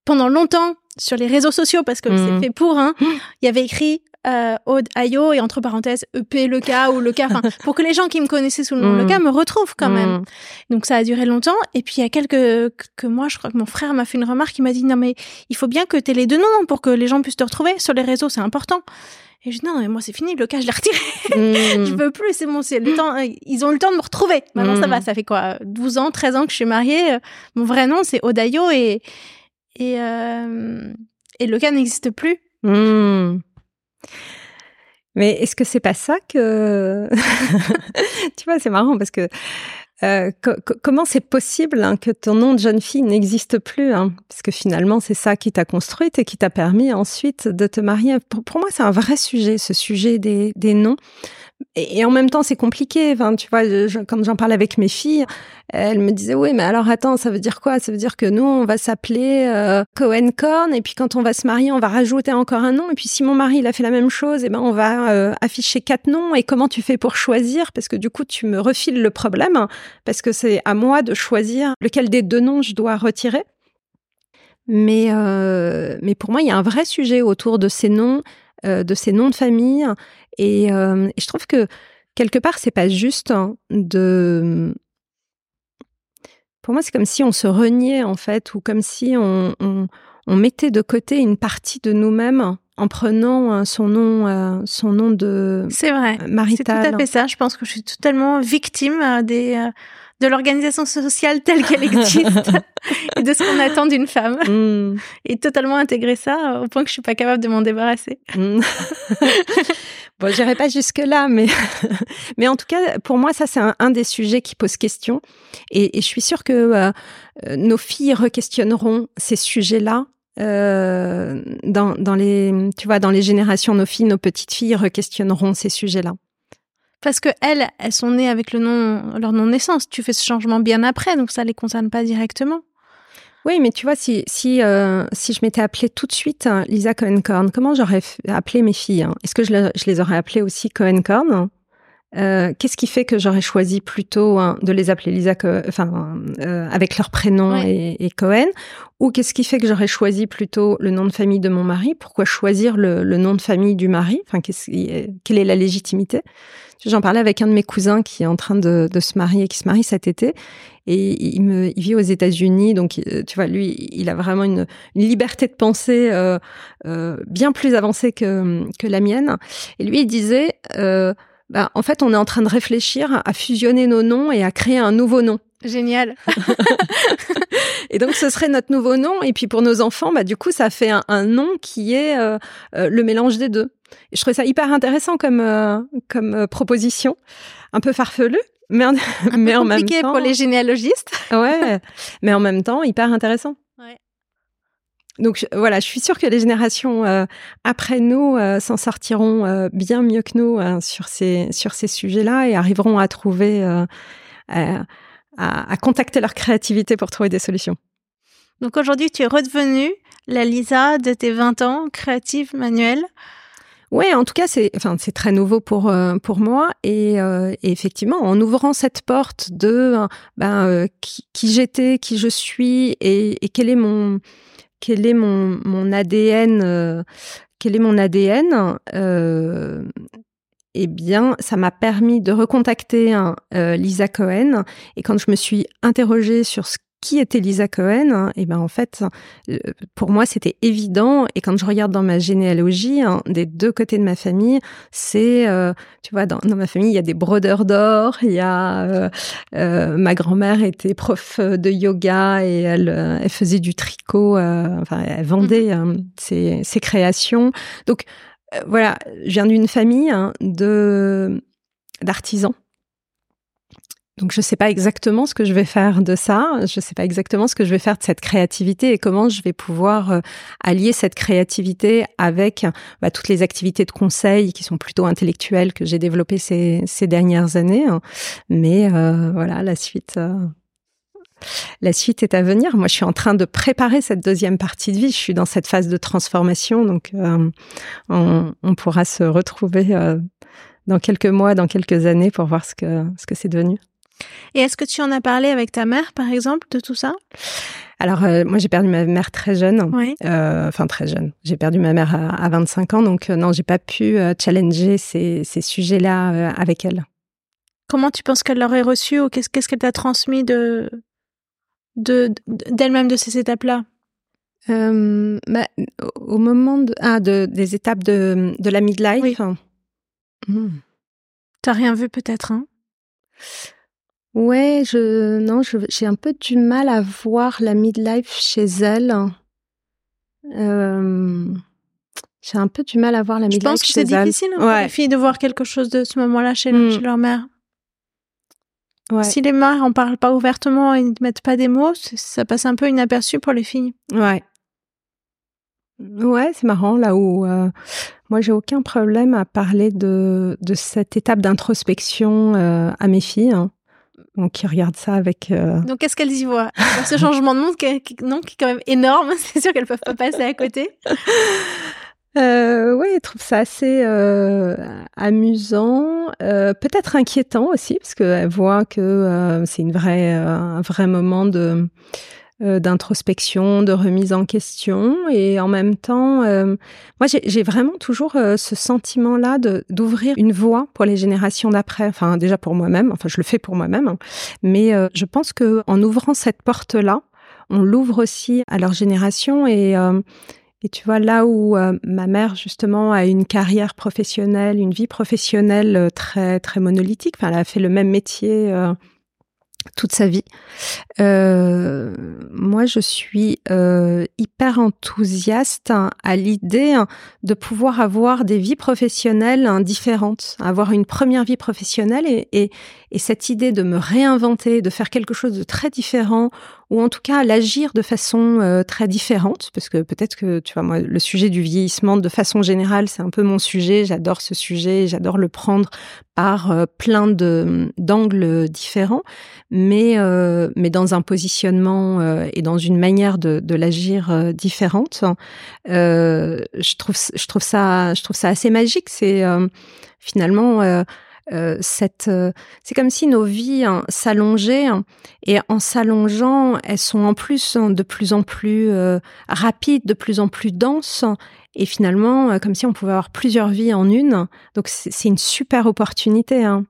Pendant longtemps, sur les réseaux sociaux, parce que c'est mm. fait pour, hein, il y avait écrit euh, Aude Ayo et entre parenthèses EP le cas ou le cas, pour que les gens qui me connaissaient sous le nom le cas mm. me retrouvent quand même. Donc ça a duré longtemps. Et puis il y a quelques que mois, je crois que mon frère m'a fait une remarque, il m'a dit non mais il faut bien que tu aies les deux noms pour que les gens puissent te retrouver sur les réseaux, c'est important. Et je dis non, mais moi c'est fini, le cas je l'ai retiré. Je peux plus, c'est bon, c'est le temps. Ils ont eu le temps de me retrouver. Maintenant ça va, ça fait quoi 12 ans, 13 ans que je suis mariée. Mon vrai nom c'est Odayo et et euh, et le cas n'existe plus. Mm. Mais est-ce que c'est pas ça que tu vois c'est marrant parce que euh, comment c'est possible hein, que ton nom de jeune fille n'existe plus hein? Parce que finalement, c'est ça qui t'a construite et qui t'a permis ensuite de te marier. Pour, moi, c'est un vrai sujet, ce sujet des, des noms. Et, en même temps, c'est compliqué. Enfin, tu vois, quand j'en parle avec mes filles, elles me disaient oui, mais alors attends, ça veut dire quoi? Ça veut dire que nous, on va s'appeler euh, Cohen Corn, et puis quand on va se marier, on va rajouter encore un nom. Et puis si mon mari il a fait la même chose, et eh ben on va euh, afficher quatre noms. Et comment tu fais pour choisir? Parce que du coup, tu me refiles le problème, parce que c'est à moi de choisir lequel des deux noms je dois retirer. Mais euh, mais pour moi, il y a un vrai sujet autour de ces noms. Euh, de ces noms de famille euh, et, je trouve que quelque part, c'est pas juste hein, de. Pour moi, c'est comme si on se reniait en fait, ou comme si on, mettait de côté une partie de nous-mêmes en prenant euh, son nom, euh, son nom de c'est vrai, marital. C'est tout à fait ça. Je pense que je suis totalement victime des de l'organisation sociale telle qu'elle existe et de ce qu'on attend d'une femme. Mm. Et totalement intégrer ça au point que je suis pas capable de m'en débarrasser. Mm. bon, j'irai pas jusque là, mais mais en tout cas, pour moi, ça c'est un, des sujets qui pose question. Et, je suis sûre que euh, nos filles requestionneront ces sujets-là euh, dans, dans les, tu vois, dans les générations, nos filles, nos petites filles requestionneront ces sujets-là. Parce que elles, elles sont nées avec le nom, leur nom de naissance. Tu fais ce changement bien après, donc ça les concerne pas directement. Oui, mais tu vois, si si euh, si je m'étais appelée tout de suite hein, Lisa Cohen-Corn, comment j'aurais appelé mes filles hein? Est-ce que je, je, les aurais appelées aussi Cohen-Corn? Euh, Qu'est-ce qui fait que j'aurais choisi plutôt hein, de les appeler Lisa, enfin euh, avec leur prénom et, et, Cohen, ou qu'est-ce qui fait que j'aurais choisi plutôt le nom de famille de mon mari? Pourquoi choisir le, le nom de famille du mari? Enfin, quelle est la légitimité? J'en parlais avec un de mes cousins qui est en train de, se marier, qui se marie cet été, et il, me, il vit aux États-Unis, donc euh, tu vois, lui, il a vraiment une, liberté de pensée euh, euh, bien plus avancée que, la mienne. Et lui, il disait, bah, en fait, on est en train de réfléchir à fusionner nos noms et à créer un nouveau nom. Génial. et donc ce serait notre nouveau nom. Et puis pour nos enfants, bah du coup ça fait un, un nom qui est euh, le mélange des deux. Et je trouvais ça hyper intéressant comme, euh, comme euh, proposition, un peu farfelu, mais en, mais en même temps. pour les généalogistes. ouais, mais en même temps, hyper intéressant. Ouais. Donc voilà, je suis sûre que les générations euh, après nous s'en sortiront bien mieux que nous sur ces sur ces sujets-là et arriveront à trouver à, à, contacter leur créativité pour trouver des solutions. Donc aujourd'hui, tu es redevenue la Lisa de tes 20 ans, créative, manuelle. Ouais, en tout cas, c'est enfin c'est très nouveau pour euh, pour moi euh, et, effectivement, en ouvrant cette porte de ben euh, qui, j'étais, qui je suis et, et, quel est mon quel est mon mon ADN quel est mon ADN eh bien, ça m'a permis de recontacter Lisa Cohen. Et quand je me suis interrogée sur ce qui était Lisa Cohen Et ben en fait, euh, pour moi, c'était évident. Et quand je regarde dans ma généalogie, hein, des deux côtés de ma famille, c'est, euh, tu vois, dans, ma famille, il y a des brodeurs d'or. Il y a euh, ma grand-mère était prof de yoga et elle, elle faisait du tricot. enfin, elle vendait mmh. ses, ses, créations. Donc voilà, je viens d'une famille hein, de d'artisans donc je sais pas exactement ce que je vais faire de ça, je sais pas exactement ce que je vais faire de cette créativité et comment je vais pouvoir euh, allier cette créativité avec bah, toutes les activités de conseil qui sont plutôt intellectuelles que j'ai développées ces, ces dernières années. Hein. Mais euh, voilà, la suite. Euh, la suite est à venir. Moi, je suis en train de préparer cette deuxième partie de vie. Je suis dans cette phase de transformation, donc on, on, pourra se retrouver dans quelques mois, dans quelques années, pour voir ce que ce que c'est devenu. Et est-ce que tu en as parlé avec ta mère, par exemple, de tout ça? Alors, euh, moi, j'ai perdu ma mère très jeune. Euh, enfin, très jeune. J'ai perdu ma mère à, 25 ans. Donc, euh, non, j'ai pas pu challenger ces, ces sujets-là avec elle. Comment tu penses qu'elle l'aurait reçu ou qu'est-ce qu'elle t'a transmis de d'elle-même de, ces étapes-là bah, Au moment de, ah, de, des étapes de, de la midlife. Oui. Hmm. T'as rien vu peut-être, hein? Ouais, je non, j'ai un peu du mal à voir la midlife chez elle. Euh, j'ai un peu du mal à voir la midlife chez elle. Je pense que c'est difficile hein, pour les filles de voir quelque chose de ce moment-là chez, hmm. leur mère. Ouais. Si les mères en parlent pas ouvertement et ne mettent pas des mots, ça passe un peu inaperçu pour les filles. Ouais. Ouais, c'est marrant là où euh, moi j'ai aucun problème à parler de, de cette étape d'introspection euh, à mes filles. Hein. Donc, qui regardent ça avec. Euh, Donc, qu'est-ce qu'elles y voient? Ce changement de monde qui, qui, non, qui est quand même énorme. C'est sûr qu'elles peuvent pas passer à côté. Euh, oui, elles trouvent ça assez euh, amusant, euh, peut-être inquiétant aussi, parce qu'elles voient que euh, c'est une vraie, un vrai moment de d'introspection, de remise en question. Et en même temps, moi, j'ai vraiment toujours ce sentiment-là d'ouvrir une voie pour les générations d'après. Enfin, déjà pour moi-même. Enfin, je le fais pour moi-même. Hein. Mais je pense que en ouvrant cette porte-là, on l'ouvre aussi à leur génération et et tu vois, là où ma mère, justement, a une carrière professionnelle, une vie professionnelle très, très monolithique, enfin, elle a fait le même métier toute sa vie. Euh, moi, je suis euh, hyper enthousiaste à l'idée de pouvoir avoir des vies professionnelles différentes, avoir une première vie professionnelle et, et, et cette idée de me réinventer, de faire quelque chose de très différent, ou en tout cas l'agir de façon euh, très différente, parce que peut-être que, tu vois, moi, le sujet du vieillissement, de façon générale, c'est un peu mon sujet, j'adore ce sujet, j'adore le prendre par euh, plein de d'angles différents, mais, euh, mais dans un positionnement et dans une manière de, de l'agir différente. je, trouve, je, trouve ça, je trouve ça assez magique, c'est finalement euh, cette, euh, c'est comme si nos vies hein, s'allongeaient hein, et en s'allongeant, elles sont en plus hein, de plus en plus euh, rapides, de plus en plus denses et finalement comme si on pouvait avoir plusieurs vies en une. Donc c'est une super opportunité. Hein.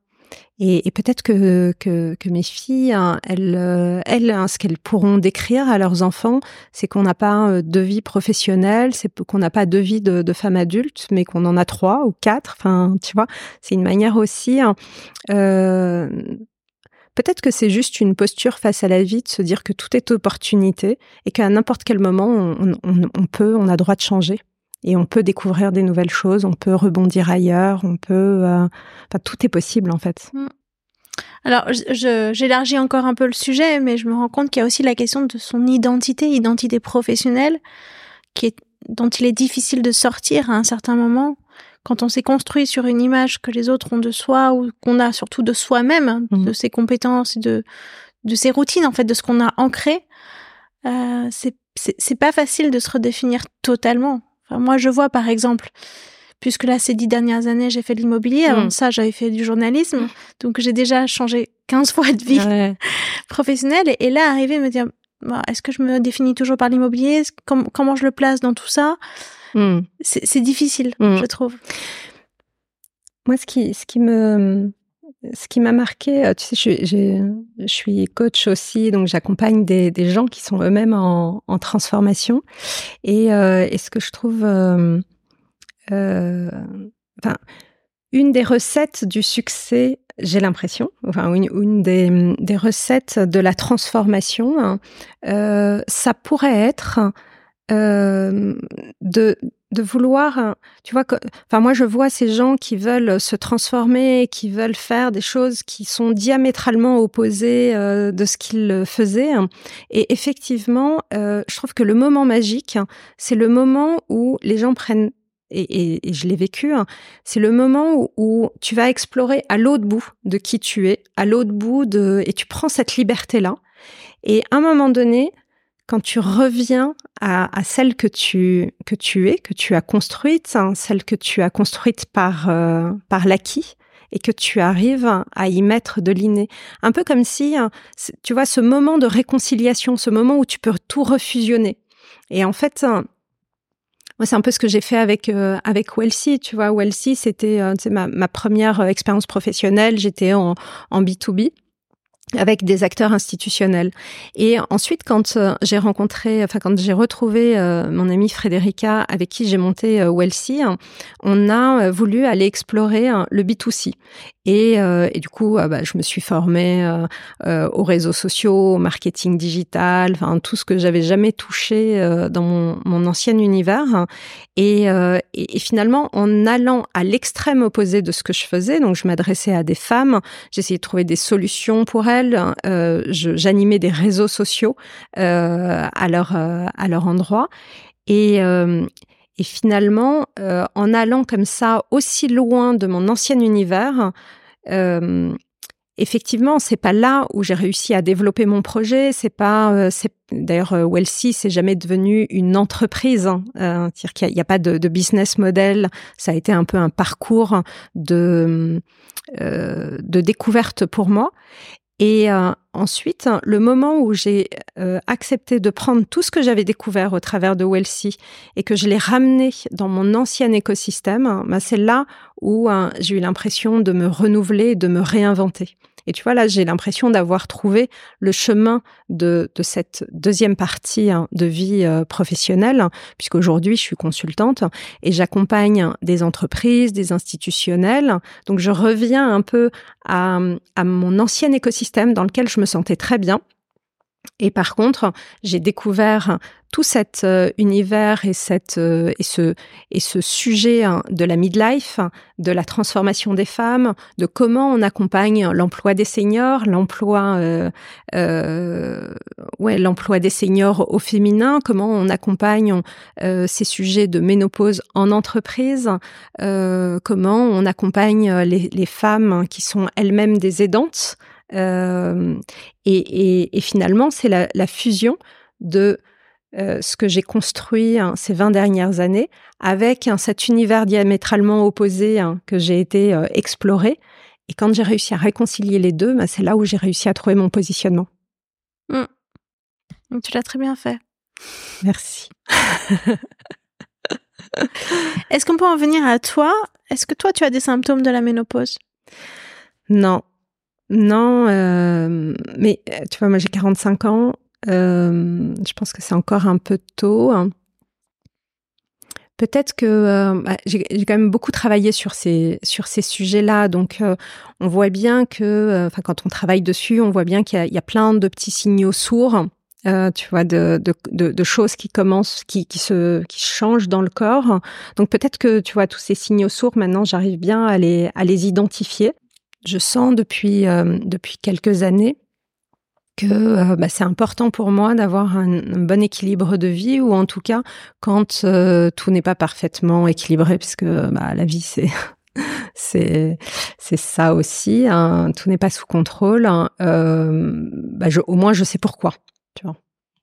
Et, et peut-être que, que, que, mes filles, hein, elles, euh, elles hein, ce qu'elles pourront décrire à leurs enfants, c'est qu'on n'a pas euh, de vie professionnelle, c'est qu'on n'a pas de vie de, femme adulte, mais qu'on en a trois ou quatre. Enfin, tu vois, c'est une manière aussi. Hein, euh, peut-être que c'est juste une posture face à la vie de se dire que tout est opportunité et qu'à n'importe quel moment, on, on, on peut, on a droit de changer et on peut découvrir des nouvelles choses, on peut rebondir ailleurs, on peut, euh, enfin tout est possible en fait. Mm. Alors, j'élargis encore un peu le sujet, mais je me rends compte qu'il y a aussi la question de son identité, identité professionnelle, qui est, dont il est difficile de sortir à un certain moment. Quand on s'est construit sur une image que les autres ont de soi ou qu'on a surtout de soi-même, mm. de ses compétences, de de ses routines, en fait, de ce qu'on a ancré, euh, c'est pas facile de se redéfinir totalement moi, je vois par exemple, puisque là, ces dix dernières années, j'ai fait de l'immobilier. Avant mm. ça, j'avais fait du journalisme. Mm. Donc, j'ai déjà changé 15 fois de vie professionnelle. Et, là, arriver me dire, bah, est-ce que je me définis toujours par l'immobilier? Comment je le place dans tout ça? Mm. C'est difficile, je trouve. Moi, ce qui, ce qui me, ce qui m'a marqué, euh, tu sais, je, suis coach aussi, donc j'accompagne des, gens qui sont eux-mêmes en, transformation. Et, euh, et, ce que je trouve, euh, une des recettes du succès, j'ai l'impression, enfin une, des, recettes de la transformation, hein, ça pourrait être euh, de de vouloir, tu vois, enfin moi je vois ces gens qui veulent se transformer, qui veulent faire des choses qui sont diamétralement opposées euh, de ce qu'ils faisaient. Et effectivement, euh, je trouve que le moment magique, c'est le moment où les gens prennent et, je l'ai vécu, c'est le moment où, où, tu vas explorer à l'autre bout de qui tu es, à l'autre bout de, et tu prends cette liberté-là. Et à un moment donné, quand tu reviens à, celle que tu que tu es, que tu as construite, hein, celle que tu as construite par euh, par l'acquis, et que tu arrives à y mettre de l'inné. Un peu comme si, hein, tu vois, ce moment de réconciliation, ce moment où tu peux tout refusionner. Et en fait, hein, c'est un peu ce que j'ai fait avec euh, avec Welsi. Tu vois, Welsi, c'était euh, ma, ma première expérience professionnelle. J'étais en, en B2B avec des acteurs institutionnels. Et ensuite, quand euh, j'ai rencontré, enfin quand j'ai retrouvé euh, mon amie Frédérica, avec qui j'ai monté euh, on a voulu aller explorer le B2C. Et, euh, du coup, euh, bah, je me suis formée euh, euh, aux réseaux sociaux, au marketing digital, enfin tout ce que j'avais jamais touché dans mon, ancien univers. Et, finalement, en allant à l'extrême opposé de ce que je faisais, donc je m'adressais à des femmes, j'essayais de trouver des solutions pour elles, j'animais des réseaux sociaux à leur à leur endroit. Et, finalement, euh, en allant comme ça aussi loin de mon ancien univers, euh, effectivement, c'est pas là où j'ai réussi à développer mon projet. C'est pas, euh, d'ailleurs euh, Wellsy, c'est jamais devenu une entreprise. Hein. Euh, c'est-à-dire qu'il n'y a, pas de, business model. Ça a été un peu un parcours de euh, de découverte pour moi. Et euh, ensuite, le moment où j'ai euh, accepté de prendre tout ce que j'avais découvert au travers de Wellsy et que je l'ai ramené dans mon ancien écosystème, ben c'est là où hein, j'ai eu l'impression de me renouveler, de me réinventer. Et tu vois, là, j'ai l'impression d'avoir trouvé le chemin de, cette deuxième partie hein, de vie euh, professionnelle, puisqu'aujourd'hui, je suis consultante et j'accompagne des entreprises, des institutionnels. Donc, je reviens un peu à, à mon ancien écosystème dans lequel je me sentais très bien et par contre, j'ai découvert tout cet euh, univers et cette euh, et ce et ce sujet hein, de la midlife, de la transformation des femmes, de comment on accompagne l'emploi des seniors, l'emploi euh, ouais l'emploi des seniors au féminin, comment on accompagne ces sujets de ménopause en entreprise, comment on accompagne les, les femmes qui sont elles-mêmes des aidantes. Euh, et, finalement, c'est la, fusion de euh, ce que j'ai construit hein, ces 20 dernières années avec hein, cet univers diamétralement opposé hein, que j'ai été euh, exploré. Et quand j'ai réussi à réconcilier les deux, bah, c'est là où j'ai réussi à trouver mon positionnement. Mmh. Tu l'as très bien fait. Merci. Est-ce qu'on peut en venir à toi? Est-ce que toi, tu as des symptômes de la ménopause? Non, non, euh, mais euh, tu vois, moi j'ai 45 ans. Euh, je pense que c'est encore un peu tôt. Hein. Peut-être que bah, j'ai quand même beaucoup travaillé sur ces sur ces sujets-là, donc on voit bien que, enfin quand on travaille dessus, on voit bien qu'il y, y, a plein de petits signaux sourds, tu vois, de, de, de, de, choses qui commencent, qui, qui se qui changent dans le corps. Donc peut-être que tu vois tous ces signaux sourds maintenant, j'arrive bien à les à les identifier je sens depuis, euh, depuis quelques années que euh, bah, c'est important pour moi d'avoir un, bon équilibre de vie, ou en tout cas quand euh, tout n'est pas parfaitement équilibré, puisque bah, la vie c'est ça aussi, hein, tout n'est pas sous contrôle. Hein, bah, au moins je sais pourquoi,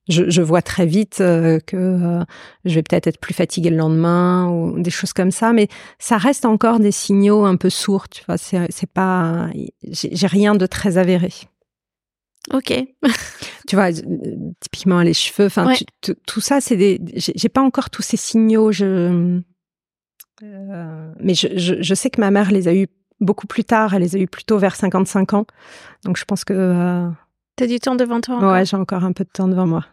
vois je, vois très vite euh, que euh, je vais peut-être être plus fatiguée le lendemain ou des choses comme ça, mais ça reste encore des signaux un peu sourds. Tu vois, c'est, c'est pas, j'ai rien de très avéré. Ok. tu vois, typiquement les cheveux, enfin tout ça, c'est des, j'ai pas encore tous ces signaux. Je, euh, mais je, je, sais que ma mère les a eu beaucoup plus tard. Elle les a eu plutôt vers 55 ans, donc je pense que. T'as du temps devant toi encore? Ouais, j'ai encore un peu de temps devant moi.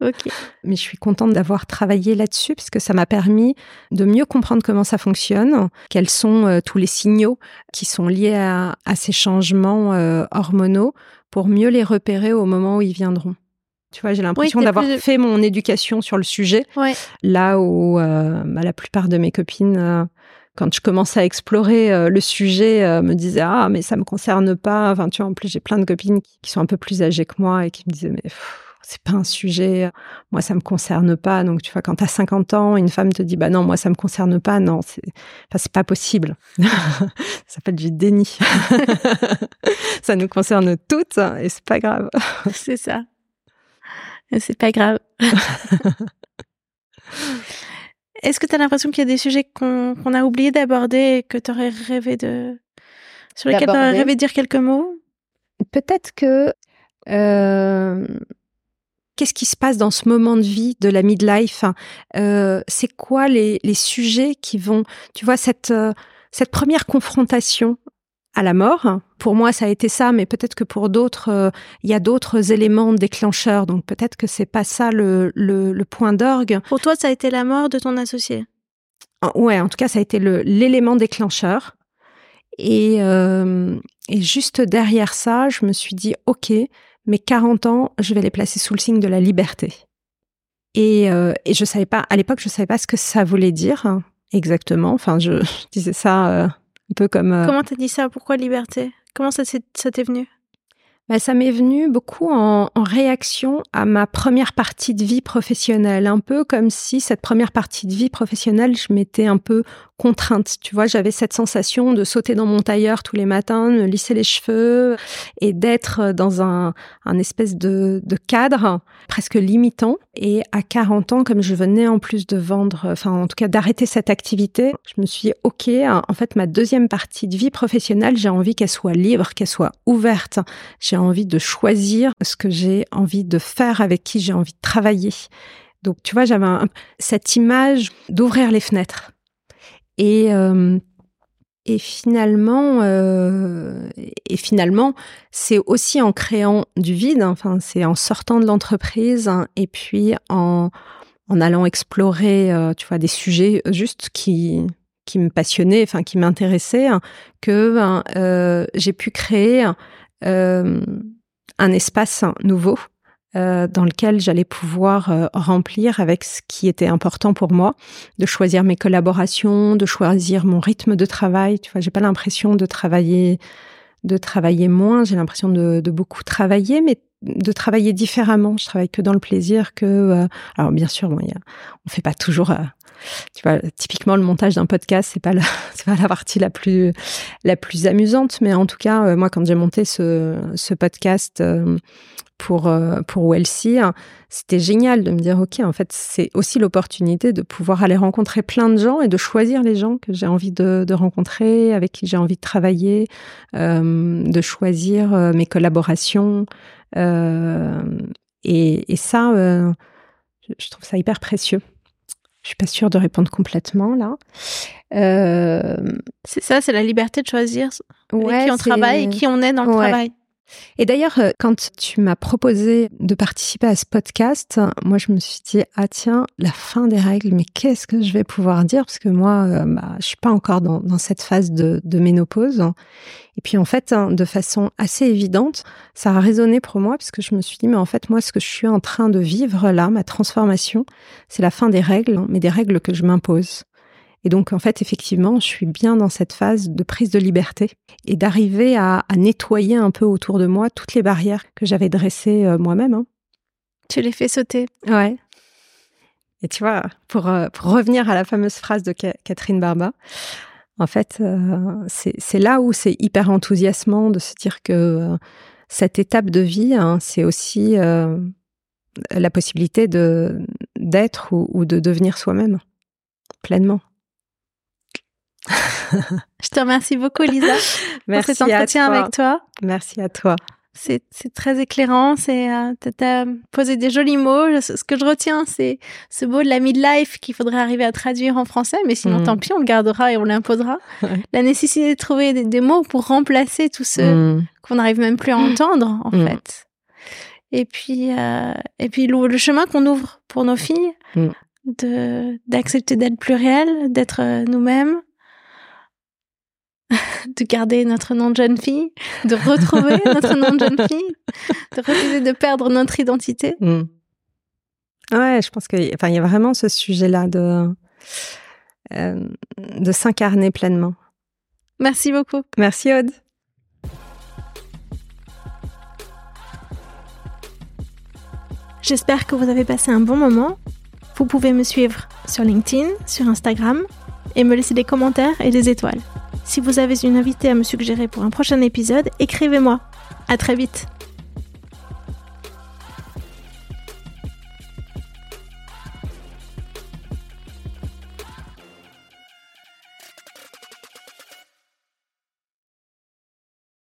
Ok. Mais je suis contente d'avoir travaillé là-dessus parce que ça m'a permis de mieux comprendre comment ça fonctionne, quels sont euh, tous les signaux qui sont liés à, ces changements euh, hormonaux pour mieux les repérer au moment où ils viendront. Tu vois, j'ai l'impression d'avoir fait mon éducation sur le sujet. Là où bah, la plupart de mes copines quand je commençais à explorer euh, le sujet, euh, me disaient ah mais ça me concerne pas. Enfin tu vois, en plus j'ai plein de copines qui, sont un peu plus âgées que moi et qui me disaient mais c'est pas un sujet, moi ça me concerne pas. Donc tu vois, quand tu as 50 ans, une femme te dit bah non, moi ça me concerne pas, non, c'est enfin, pas possible. ça s'appelle du déni. ça nous concerne toutes et c'est pas grave. c'est ça. C'est pas grave. Est-ce que tu as l'impression qu'il y a des sujets qu'on a oublié d'aborder et que tu aurais rêvé de. sur lesquels tu aurais rêvé de dire quelques mots? Peut-être que. Euh, qu'est-ce qui se passe dans ce moment de vie de la midlife euh, C'est quoi les, les, sujets qui vont. Tu vois, cette, euh, cette première confrontation à la mort. Pour moi, ça a été ça, mais peut-être que pour d'autres, euh, il y a d'autres éléments déclencheurs. Donc peut-être que c'est pas ça le, le, point d'orgue. Pour toi, ça a été la mort de ton associé? Ouais, en tout cas, ça a été l'élément déclencheur. Et, euh, et juste derrière ça, je me suis dit, ok, mes 40 ans, je vais les placer sous le signe de la liberté. Et, euh, et je savais pas, à l'époque, je savais pas ce que ça voulait dire hein, exactement. Enfin, je, je disais ça un peu comme. Euh, Comment t'as dit ça? Pourquoi liberté? Comment ça t'est venu? Bah, ça m'est venu beaucoup en, en, réaction à ma première partie de vie professionnelle, un peu comme si cette première partie de vie professionnelle, je m'étais un peu contrainte. Tu vois, j'avais cette sensation de sauter dans mon tailleur tous les matins, de lisser les cheveux et d'être dans un, un espèce de, de, cadre presque limitant. Et à 40 ans, comme je venais en plus de vendre, enfin en tout cas d'arrêter cette activité, je me suis dit, OK, en fait, ma deuxième partie de vie professionnelle, j'ai envie qu'elle soit libre, qu'elle soit ouverte. J'ai envie de choisir ce que j'ai envie de faire, avec qui j'ai envie de travailler. Donc, tu vois, j'avais cette image d'ouvrir les fenêtres et, euh, euh, et finalement, c'est aussi en créant du vide. Enfin, c'est en sortant de l'entreprise et puis en, allant explorer, euh, tu vois, des sujets juste qui me passionnaient, enfin qui m'intéressaient, que ben, j'ai pu créer un espace nouveau euh, dans lequel j'allais pouvoir euh, remplir avec ce qui était important pour moi, de choisir mes collaborations, de choisir mon rythme de travail. Tu vois, j'ai pas l'impression de travailler de travailler moins, j'ai l'impression de, de, beaucoup travailler, mais de travailler différemment. Je travaille que dans le plaisir, que euh, alors bien sûr, bon, y a, on fait pas toujours. tu vois, typiquement le montage d'un podcast, c'est pas la, c'est pas la partie la plus la plus amusante, mais en tout cas, moi, quand j'ai monté ce, ce podcast pour euh, pour hein, c'était génial de me dire ok en fait c'est aussi l'opportunité de pouvoir aller rencontrer plein de gens et de choisir les gens que j'ai envie de, de, rencontrer, avec qui j'ai envie de travailler, euh, de choisir euh, mes collaborations euh, et, et, ça euh, je trouve ça hyper précieux. Je suis pas sûre de répondre complètement là. c'est ça, c'est la liberté de choisir avec qui on travaille et qui on est dans le travail. Et d'ailleurs, euh, quand tu m'as proposé de participer à ce podcast, moi je me suis dit ah tiens la fin des règles, mais qu'est-ce que je vais pouvoir dire? Parce que moi euh, bah, je suis pas encore dans, cette phase de, de, ménopause. Et puis en fait, hein, de façon assez évidente, ça a résonné pour moi parce que je me suis dit mais en fait moi ce que je suis en train de vivre là, ma transformation, c'est la fin des règles, hein, mais des règles que je m'impose. Et donc, en fait, effectivement, je suis bien dans cette phase de prise de liberté et d'arriver à, nettoyer un peu autour de moi toutes les barrières que j'avais dressées euh, moi-même. Hein. Tu les fais sauter. Ouais. Et tu vois, pour, euh, pour revenir à la fameuse phrase de Catherine Barba, en fait, euh, c'est là où c'est hyper enthousiasmant de se dire que cette étape de vie, hein, c'est aussi la possibilité d'être ou, ou de devenir soi-même pleinement. Je te remercie beaucoup, Lisa, pour cet entretien avec toi. Merci à toi. C'est très éclairant. C'est euh, as posé des jolis mots. Ce que je retiens, c'est ce mot de la midlife qu'il faudrait arriver à traduire en français, mais sinon, mm. tant pis, on le gardera et on l'imposera. La nécessité de trouver des, mots pour remplacer tous ceux mm. qu'on n'arrive même plus à entendre, en mm. fait. Et puis, euh, et puis le, le chemin qu'on ouvre pour nos filles, de d'accepter d'être plus réel, d'être euh, nous-mêmes, de garder notre nom de jeune fille, de retrouver notre nom de jeune fille, de refuser de perdre notre identité. Mm. Ouais, je pense qu'il enfin, y a vraiment ce sujet-là de, euh, de s'incarner pleinement. Merci beaucoup. Merci Aude. J'espère que vous avez passé un bon moment. Vous pouvez me suivre sur LinkedIn, sur Instagram et me laisser des commentaires et des étoiles. Si vous avez une invitée à me suggérer pour un prochain épisode, écrivez-moi. À très vite.